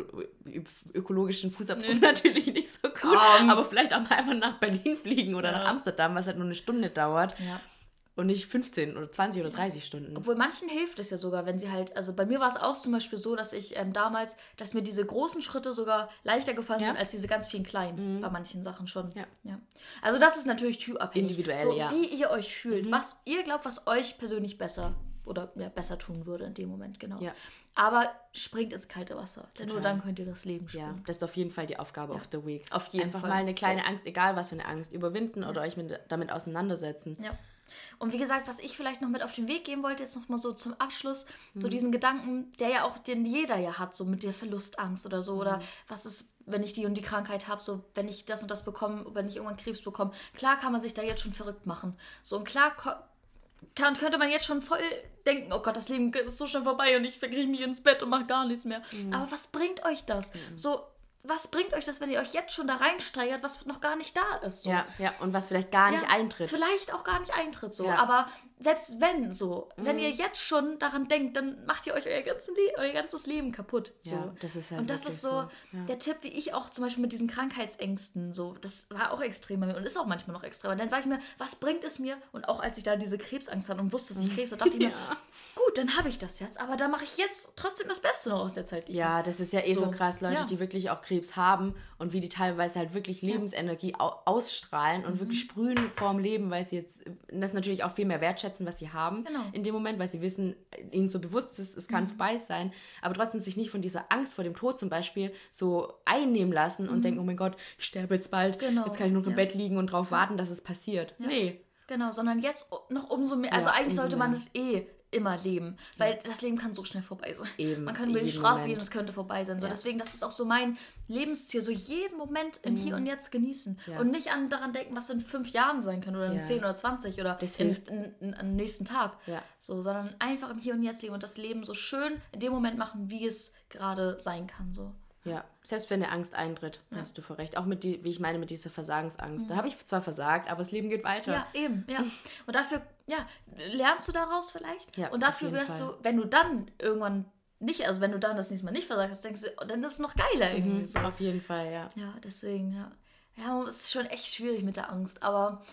ökologischen Fußabdruck <laughs> natürlich nicht so gut. Um. Aber vielleicht auch mal einfach nach Berlin fliegen oder nach Amsterdam, was halt nur eine Stunde dauert. Ja und nicht 15 oder 20 oder 30 Stunden. Obwohl manchen hilft es ja sogar, wenn sie halt, also bei mir war es auch zum Beispiel so, dass ich ähm, damals, dass mir diese großen Schritte sogar leichter gefallen ja. sind als diese ganz vielen kleinen, mhm. bei manchen Sachen schon. Ja. ja. Also das ist natürlich typabhängig. Individuell, so, ja. Wie ihr euch fühlt, mhm. was ihr glaubt, was euch persönlich besser oder ja, besser tun würde in dem Moment, genau. Ja. Aber springt ins kalte Wasser, denn Total. nur dann könnt ihr das Leben spielen. Ja, das ist auf jeden Fall die Aufgabe ja. of the Week. Auf jeden Einfach Fall. mal eine kleine so. Angst, egal was für eine Angst, überwinden ja. oder euch mit, damit auseinandersetzen. Ja. Und wie gesagt, was ich vielleicht noch mit auf den Weg geben wollte, ist nochmal so zum Abschluss, mhm. so diesen Gedanken, der ja auch, den jeder ja hat, so mit der Verlustangst oder so, mhm. oder was ist, wenn ich die und die Krankheit habe, so wenn ich das und das bekomme, wenn ich irgendwann Krebs bekomme. Klar kann man sich da jetzt schon verrückt machen. So und klar kann, könnte man jetzt schon voll denken, oh Gott, das Leben ist so schnell vorbei und ich verkriege mich ins Bett und mache gar nichts mehr. Mhm. Aber was bringt euch das? Mhm. So, was bringt euch das, wenn ihr euch jetzt schon da reinsteigert, was noch gar nicht da ist? So? Ja, ja, und was vielleicht gar nicht ja, eintritt. Vielleicht auch gar nicht eintritt, so. Ja. Aber selbst wenn so, mhm. wenn ihr jetzt schon daran denkt, dann macht ihr euch euer, ganzen euer ganzes Leben kaputt. So. Ja, das ist halt Und das ist so, so. Ja. der Tipp, wie ich auch zum Beispiel mit diesen Krankheitsängsten, so, das war auch extrem bei mir und ist auch manchmal noch extrem. Und dann sage ich mir, was bringt es mir? Und auch als ich da diese Krebsangst hatte und wusste, dass ich Krebs hatte, dachte ich mir, <laughs> gut, dann habe ich das jetzt, aber da mache ich jetzt trotzdem das Beste noch aus der Zeit. ja, das ist ja eh so, so krass, Leute, die wirklich auch Krebs haben und wie die teilweise halt wirklich Lebensenergie ausstrahlen und mhm. wirklich sprühen vorm Leben, weil sie jetzt das natürlich auch viel mehr wertschätzen, was sie haben genau. in dem Moment, weil sie wissen, ihnen so bewusst ist, es kann mhm. vorbei sein, aber trotzdem sich nicht von dieser Angst vor dem Tod zum Beispiel so einnehmen lassen und mhm. denken, oh mein Gott, ich sterbe jetzt bald, genau. jetzt kann ich nur ja. im Bett liegen und darauf warten, dass es passiert. Ja. Nee. Genau, sondern jetzt noch umso mehr. Also eigentlich sollte man es eh immer leben, weil ja. das Leben kann so schnell vorbei sein. Eben, Man kann über die Straße Moment. gehen und es könnte vorbei sein. So, ja. Deswegen, das ist auch so mein Lebensziel, so jeden Moment im mhm. Hier und Jetzt genießen ja. und nicht an, daran denken, was in fünf Jahren sein kann oder in zehn oder zwanzig oder das in, in, in, am nächsten Tag. So, sondern einfach im Hier und Jetzt leben und das Leben so schön in dem Moment machen, wie es gerade sein kann. So. Ja, selbst wenn eine Angst eintritt, ja. hast du vor Recht. Auch mit die, wie ich meine, mit dieser Versagensangst. Mhm. Da habe ich zwar versagt, aber das Leben geht weiter. Ja, eben, ja. <laughs> Und dafür, ja, lernst du daraus vielleicht? Ja, und dafür wirst Fall. du, wenn du dann irgendwann nicht, also wenn du dann das nächste Mal nicht versagst, denkst du, oh, dann ist es noch geiler mhm, irgendwie. Mhm, so. Auf jeden Fall, ja. Ja, deswegen, ja. Ja, es ist schon echt schwierig mit der Angst. Aber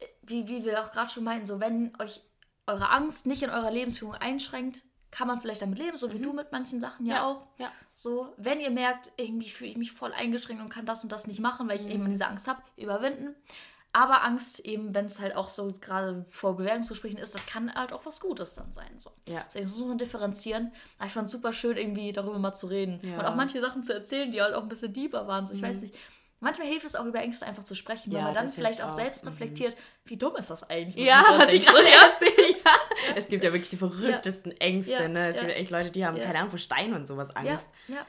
äh, wie, wie wir auch gerade schon meinten, so wenn euch eure Angst nicht in eurer Lebensführung einschränkt, kann man vielleicht damit leben, so wie mhm. du mit manchen Sachen ja, ja, auch. Ja. So, wenn ihr merkt, irgendwie fühle ich mich voll eingeschränkt und kann das und das nicht machen, weil ich mhm. eben diese Angst habe, überwinden. Aber Angst eben, wenn es halt auch so gerade vor Bewerbungsgesprächen ist, das kann halt auch was Gutes dann sein. So. Ja. Deswegen muss man differenzieren. Aber ich fand es super schön, irgendwie darüber mal zu reden. Ja. Und auch manche Sachen zu erzählen, die halt auch ein bisschen deeper waren. So, ich mhm. weiß nicht, Manchmal hilft es auch über Ängste einfach zu sprechen, ja, weil man dann vielleicht auch, auch selbst mhm. reflektiert, wie dumm ist das eigentlich? Ja, was ich gerade erzähle. <laughs> Ja. Es gibt ja wirklich die verrücktesten ja. Ängste. Ne? Es gibt ja echt Leute, die haben, keine Ahnung, vor Steinen und sowas Angst. Ja.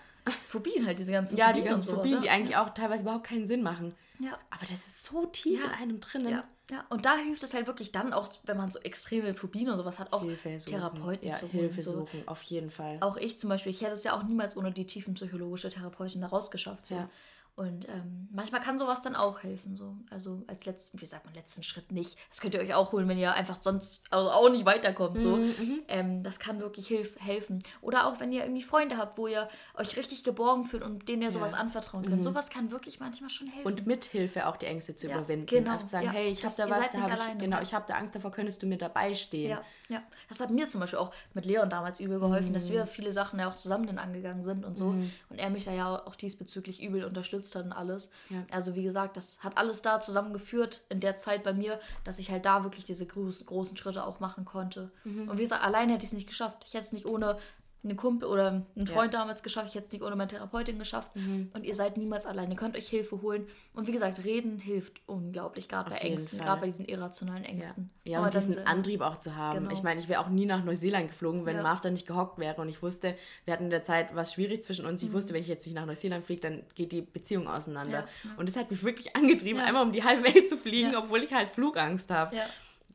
Phobien halt, diese ganzen ja, Phobien. Ja, die ganzen Phobien, sowas, die eigentlich auch teilweise überhaupt keinen Sinn machen. Ja. Aber das ist so tief in einem drinnen. Ja. Ja, und da hilft es halt wirklich dann auch, wenn man so extreme Phobien und sowas hat, auch Therapeuten ja, zu holen. Hilfe suchen, so. auf jeden Fall. Auch ich zum Beispiel, ich hätte es ja auch niemals ohne die tiefenpsychologische Therapeutin da rausgeschafft. So. Ja. Und ähm, manchmal kann sowas dann auch helfen. So. Also als letzten, wie sagt man, letzten Schritt nicht. Das könnt ihr euch auch holen, wenn ihr einfach sonst also auch nicht weiterkommt. So. Mhm, mhm. ähm, das kann wirklich hilf helfen. Oder auch wenn ihr irgendwie Freunde habt, wo ihr euch richtig geborgen fühlt und denen ihr sowas ja. anvertrauen könnt. Mhm. Sowas kann wirklich manchmal schon helfen. Und mit Hilfe auch die Ängste zu ja, überwinden. Genau. Einfach sagen, ja, hey, ich habe da was, da habe ich, genau, ich habe da Angst davor, könntest du mir dabei stehen. Ja. Das hat mir zum Beispiel auch mit Leon damals übel geholfen, dass mhm. wir viele Sachen ja auch zusammen dann angegangen sind und so. Mhm. Und er mich da ja auch diesbezüglich übel unterstützt hat und alles. Ja. Also wie gesagt, das hat alles da zusammengeführt in der Zeit bei mir, dass ich halt da wirklich diese groß, großen Schritte auch machen konnte. Mhm. Und wie gesagt, alleine hätte ich es nicht geschafft. Ich hätte es nicht ohne eine Kumpel oder einen Freund ja. damals geschafft. Ich hätte es nicht ohne meine Therapeutin geschafft. Mhm. Und ihr seid niemals alleine. Ihr könnt euch Hilfe holen. Und wie gesagt, reden hilft unglaublich, gerade bei Ängsten, gerade bei diesen irrationalen Ängsten. Ja, ja und diesen sind, Antrieb auch zu haben. Genau. Ich meine, ich wäre auch nie nach Neuseeland geflogen, wenn ja. Marv da nicht gehockt wäre. Und ich wusste, wir hatten in der Zeit was schwierig zwischen uns. Ich mhm. wusste, wenn ich jetzt nicht nach Neuseeland fliege, dann geht die Beziehung auseinander. Und das hat mich wirklich angetrieben, einmal um die halbe Welt zu fliegen, obwohl ich halt Flugangst habe.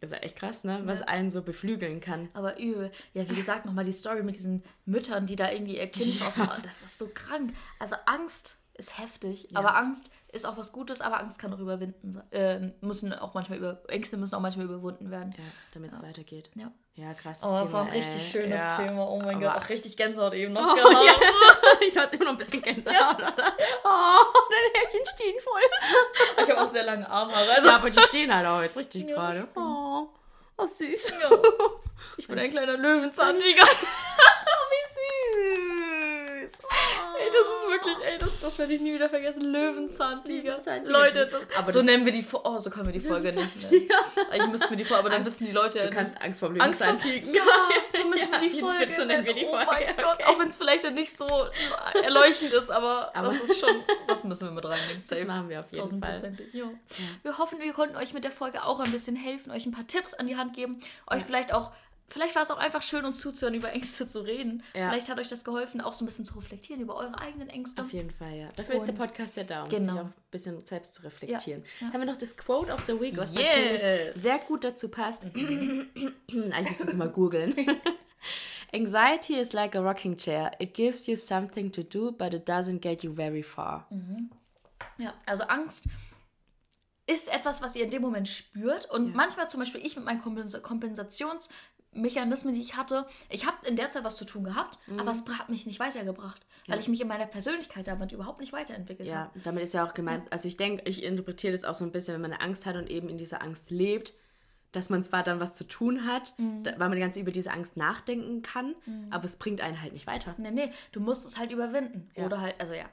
Das ist ja echt krass, ne? Was ja. einen so beflügeln kann. Aber übel. Ja, wie gesagt, nochmal die Story mit diesen Müttern, die da irgendwie ihr Kind ja. ausmachen. Das ist so krank. Also Angst ist heftig. Ja. Aber Angst ist auch was Gutes, aber Angst kann auch überwinden. Äh, müssen auch manchmal über, Ängste müssen auch manchmal überwunden werden. Ja, damit es weitergeht. Ja. Ja, krass. Oh, das war ein richtig ey. schönes ja. Thema. Oh mein aber Gott, auch richtig Gänsehaut eben noch. Oh, ja. <laughs> ich hatte immer noch ein bisschen <laughs> Gänsehaut. Ja. Oh, deine Härchen stehen voll. Ich habe auch sehr lange Armhaare. Also. Ja, aber die stehen halt auch jetzt richtig gerade. Oh, oh, süß. <laughs> Ich bin ein kleiner Löwenzahntiger. Wie süß. Oh. Ey, das ist wirklich, ey, das, das werde ich nie wieder vergessen. Löwenzahntiger. Leute, das, so nennen wir die Oh, so können wir die Folge nicht nennen. Ich müsste mir die Folge, aber dann wissen die Leute. Du kannst Angst vor Löwenzahntigern. <laughs> Ja, so müssen wir die Folge so nennen wir die Folge. Oh mein Gott, auch wenn es vielleicht nicht so erleuchtend ist, aber, aber, das ist schon, das müssen wir mit reinnehmen. Safe. Das machen wir auf jeden Fall. Ja. ja. Wir hoffen, wir konnten euch mit der Folge auch ein bisschen helfen, euch ein paar Tipps an die Hand geben, euch ja. vielleicht auch vielleicht war es auch einfach schön, uns zuzuhören, über Ängste zu reden. Ja. Vielleicht hat euch das geholfen, auch so ein bisschen zu reflektieren über eure eigenen Ängste. Auf jeden Fall, ja. Dafür und ist der Podcast ja da, um genau. sich auch ein bisschen selbst zu reflektieren. Ja. Ja. Haben wir noch das Quote of the Week, was yes. natürlich sehr gut dazu passt. <clears throat> Eigentlich müsste ich mal googeln. <laughs> Anxiety is like a rocking chair. It gives you something to do, but it doesn't get you very far. Mhm. Ja, also Angst ist etwas, was ihr in dem Moment spürt. Und ja. manchmal zum Beispiel ich mit meinen Kompensations- Mechanismen, die ich hatte. Ich habe in der Zeit was zu tun gehabt, mhm. aber es hat mich nicht weitergebracht, weil ja. ich mich in meiner Persönlichkeit damit überhaupt nicht weiterentwickelt ja, habe. Ja, damit ist ja auch gemeint, also ich denke, ich interpretiere das auch so ein bisschen, wenn man eine Angst hat und eben in dieser Angst lebt, dass man zwar dann was zu tun hat, mhm. weil man ganz über diese Angst nachdenken kann, mhm. aber es bringt einen halt nicht weiter. Nee, nee, du musst es halt überwinden. Ja. Oder halt, also ja,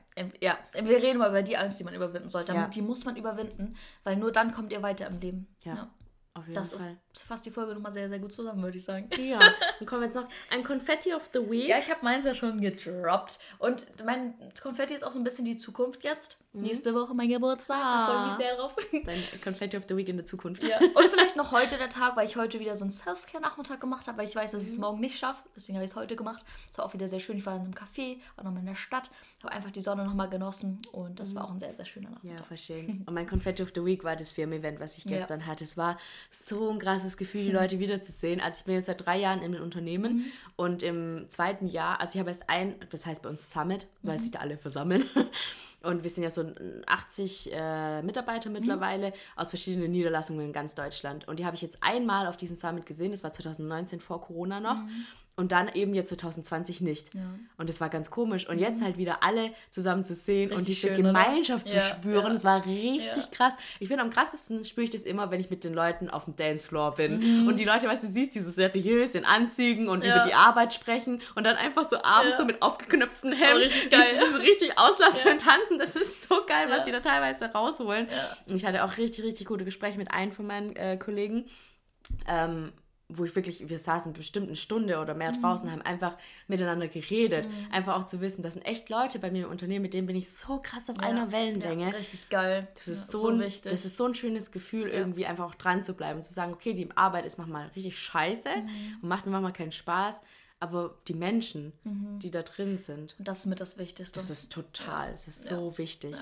ja, wir reden mal über die Angst, die man überwinden sollte. Die muss man überwinden, weil nur dann kommt ihr weiter im Leben. Ja. Auf jeden das Fall. ist fasst die Folge nochmal sehr, sehr gut zusammen, würde ich sagen. Ja, <laughs> dann kommen wir jetzt noch ein Konfetti of the Week. Ja, ich habe meins ja schon gedroppt. Und mein Konfetti ist auch so ein bisschen die Zukunft jetzt. Mhm. Nächste Woche mein Geburtstag. Da freue mich sehr drauf. <laughs> Dein Konfetti of the Week in der Zukunft. Ja. <laughs> Und vielleicht noch heute der Tag, weil ich heute wieder so einen Self-Care-Nachmittag gemacht habe, weil ich weiß, dass ich es mhm. morgen nicht schaffe. Deswegen habe ich es heute gemacht. Es war auch wieder sehr schön. Ich war in einem Café, war nochmal in der Stadt, habe einfach die Sonne nochmal genossen und das mhm. war auch ein sehr, sehr schöner Nachmittag. Ja, verstehen. Und mein Konfetti of the Week war das Firmen-Event, was ich gestern ja. hatte. Es war so ein krasses Gefühl, die Leute wiederzusehen. Also ich bin jetzt seit drei Jahren in einem Unternehmen mhm. und im zweiten Jahr, also ich habe erst ein, das heißt bei uns Summit, weil mhm. sich da alle versammeln. <laughs> Und wir sind ja so 80 äh, Mitarbeiter mittlerweile mhm. aus verschiedenen Niederlassungen in ganz Deutschland. Und die habe ich jetzt einmal auf diesem Summit gesehen. Das war 2019 vor Corona noch. Mhm. Und dann eben jetzt 2020 nicht. Ja. Und das war ganz komisch. Und mhm. jetzt halt wieder alle zusammen zu sehen richtig und diese schön, Gemeinschaft oder? zu ja, spüren, ja. das war richtig krass. Ich finde, am krassesten spüre ich das immer, wenn ich mit den Leuten auf dem Dancefloor bin. Mhm. Und die Leute, weißt du, siehst die so seriös in Anzügen und über die Arbeit sprechen und dann einfach so abends so mit aufgeknöpften Hemden richtig, geil. so richtig auslassen und tanzen. Das ist so geil, was die da teilweise rausholen. Und ich hatte auch richtig, richtig gute Gespräche mit einem von meinen äh, Kollegen. Ähm, wo ich wirklich, wir saßen bestimmt eine Stunde oder mehr mhm. draußen, haben einfach miteinander geredet. Mhm. Einfach auch zu wissen, das sind echt Leute bei mir im Unternehmen, mit denen bin ich so krass auf ja. einer Wellenlänge. Ja, richtig geil. Das ist, ja, so, ein, wichtig. das ist so ein schönes Gefühl, irgendwie einfach auch dran zu bleiben und zu sagen, okay, die Arbeit ist manchmal richtig scheiße mhm. und macht mir manchmal keinen Spaß, aber die Menschen, mhm. die da drin sind. Und das ist mit das Wichtigste. Das ist total, das ist so wichtig.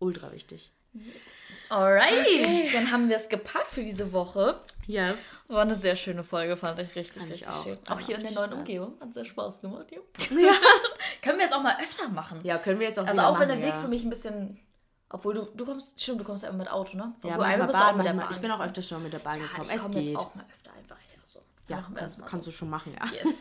Ultra wichtig. Yes. Alright, okay. dann haben wir es gepackt für diese Woche. Yes. War eine sehr schöne Folge, fand ich richtig, fand richtig auch. schön. Auch hier in der neuen Spaß. Umgebung. Hat sehr Spaß gemacht, ja. ja. <laughs> können wir jetzt auch mal öfter machen. Ja, können wir jetzt auch Also auch wenn der Weg ja. für mich ein bisschen obwohl du, du kommst, stimmt, du kommst ja immer mit Auto, ne? Ja, einmal bist Bahn, mit der Bahn. Ich bin auch öfter schon mit der Bahn ja, gekommen. Ich geht. jetzt auch mal öfter einfach hier so. Ja, kannst, kannst so. du schon machen, ja. Yes.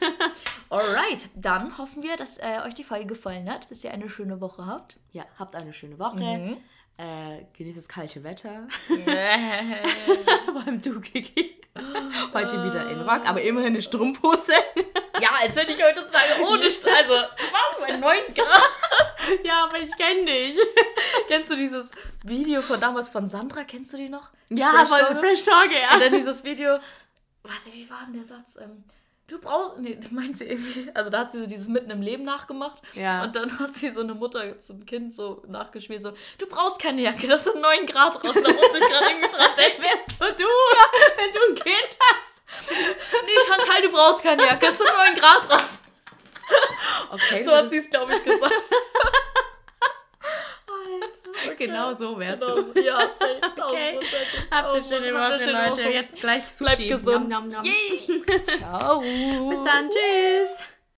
Alright, dann hoffen wir, dass äh, euch die Folge gefallen hat, dass ihr eine schöne Woche habt. Ja, habt eine schöne Woche. Mhm. Äh, genießt das kalte Wetter. <laughs> Vor allem du, Kiki. Heute wieder in Rock, aber immerhin eine Strumpfhose. ja, als wenn ich heute sage, ohne St Also, wow, bei 9 Grad. Ja, aber ich kenne dich. Kennst du dieses Video von damals von Sandra? Kennst du die noch? Ja, Fresh von? Fresh Talk, ja. Und dann dieses Video, warte, wie war denn der Satz? Ähm, du brauchst, nee, du meinst sie irgendwie, also da hat sie so dieses Mitten im Leben nachgemacht. Ja. Und dann hat sie so eine Mutter zum Kind so nachgespielt, so, du brauchst keine Jacke, das sind 9 Grad raus. Da muss ich gerade irgendwie dran Das wärst so du, <laughs> wenn du ein Kind hast. Nee, Chantal, du brauchst keine Jacke, es sind 9 Grad raus. Okay, So hat sie es, glaube ich, gesagt. <laughs> <laughs> Genau so wärst Genau du. Ja, safe. <laughs> Okay. 1000%. Habt eine Oh schöne Woche, Leute. Jetzt gleich Sushi. Bleibt gesund. Nom, nom, nom. Yay. <laughs> Ciao. Bis dann, tschüss.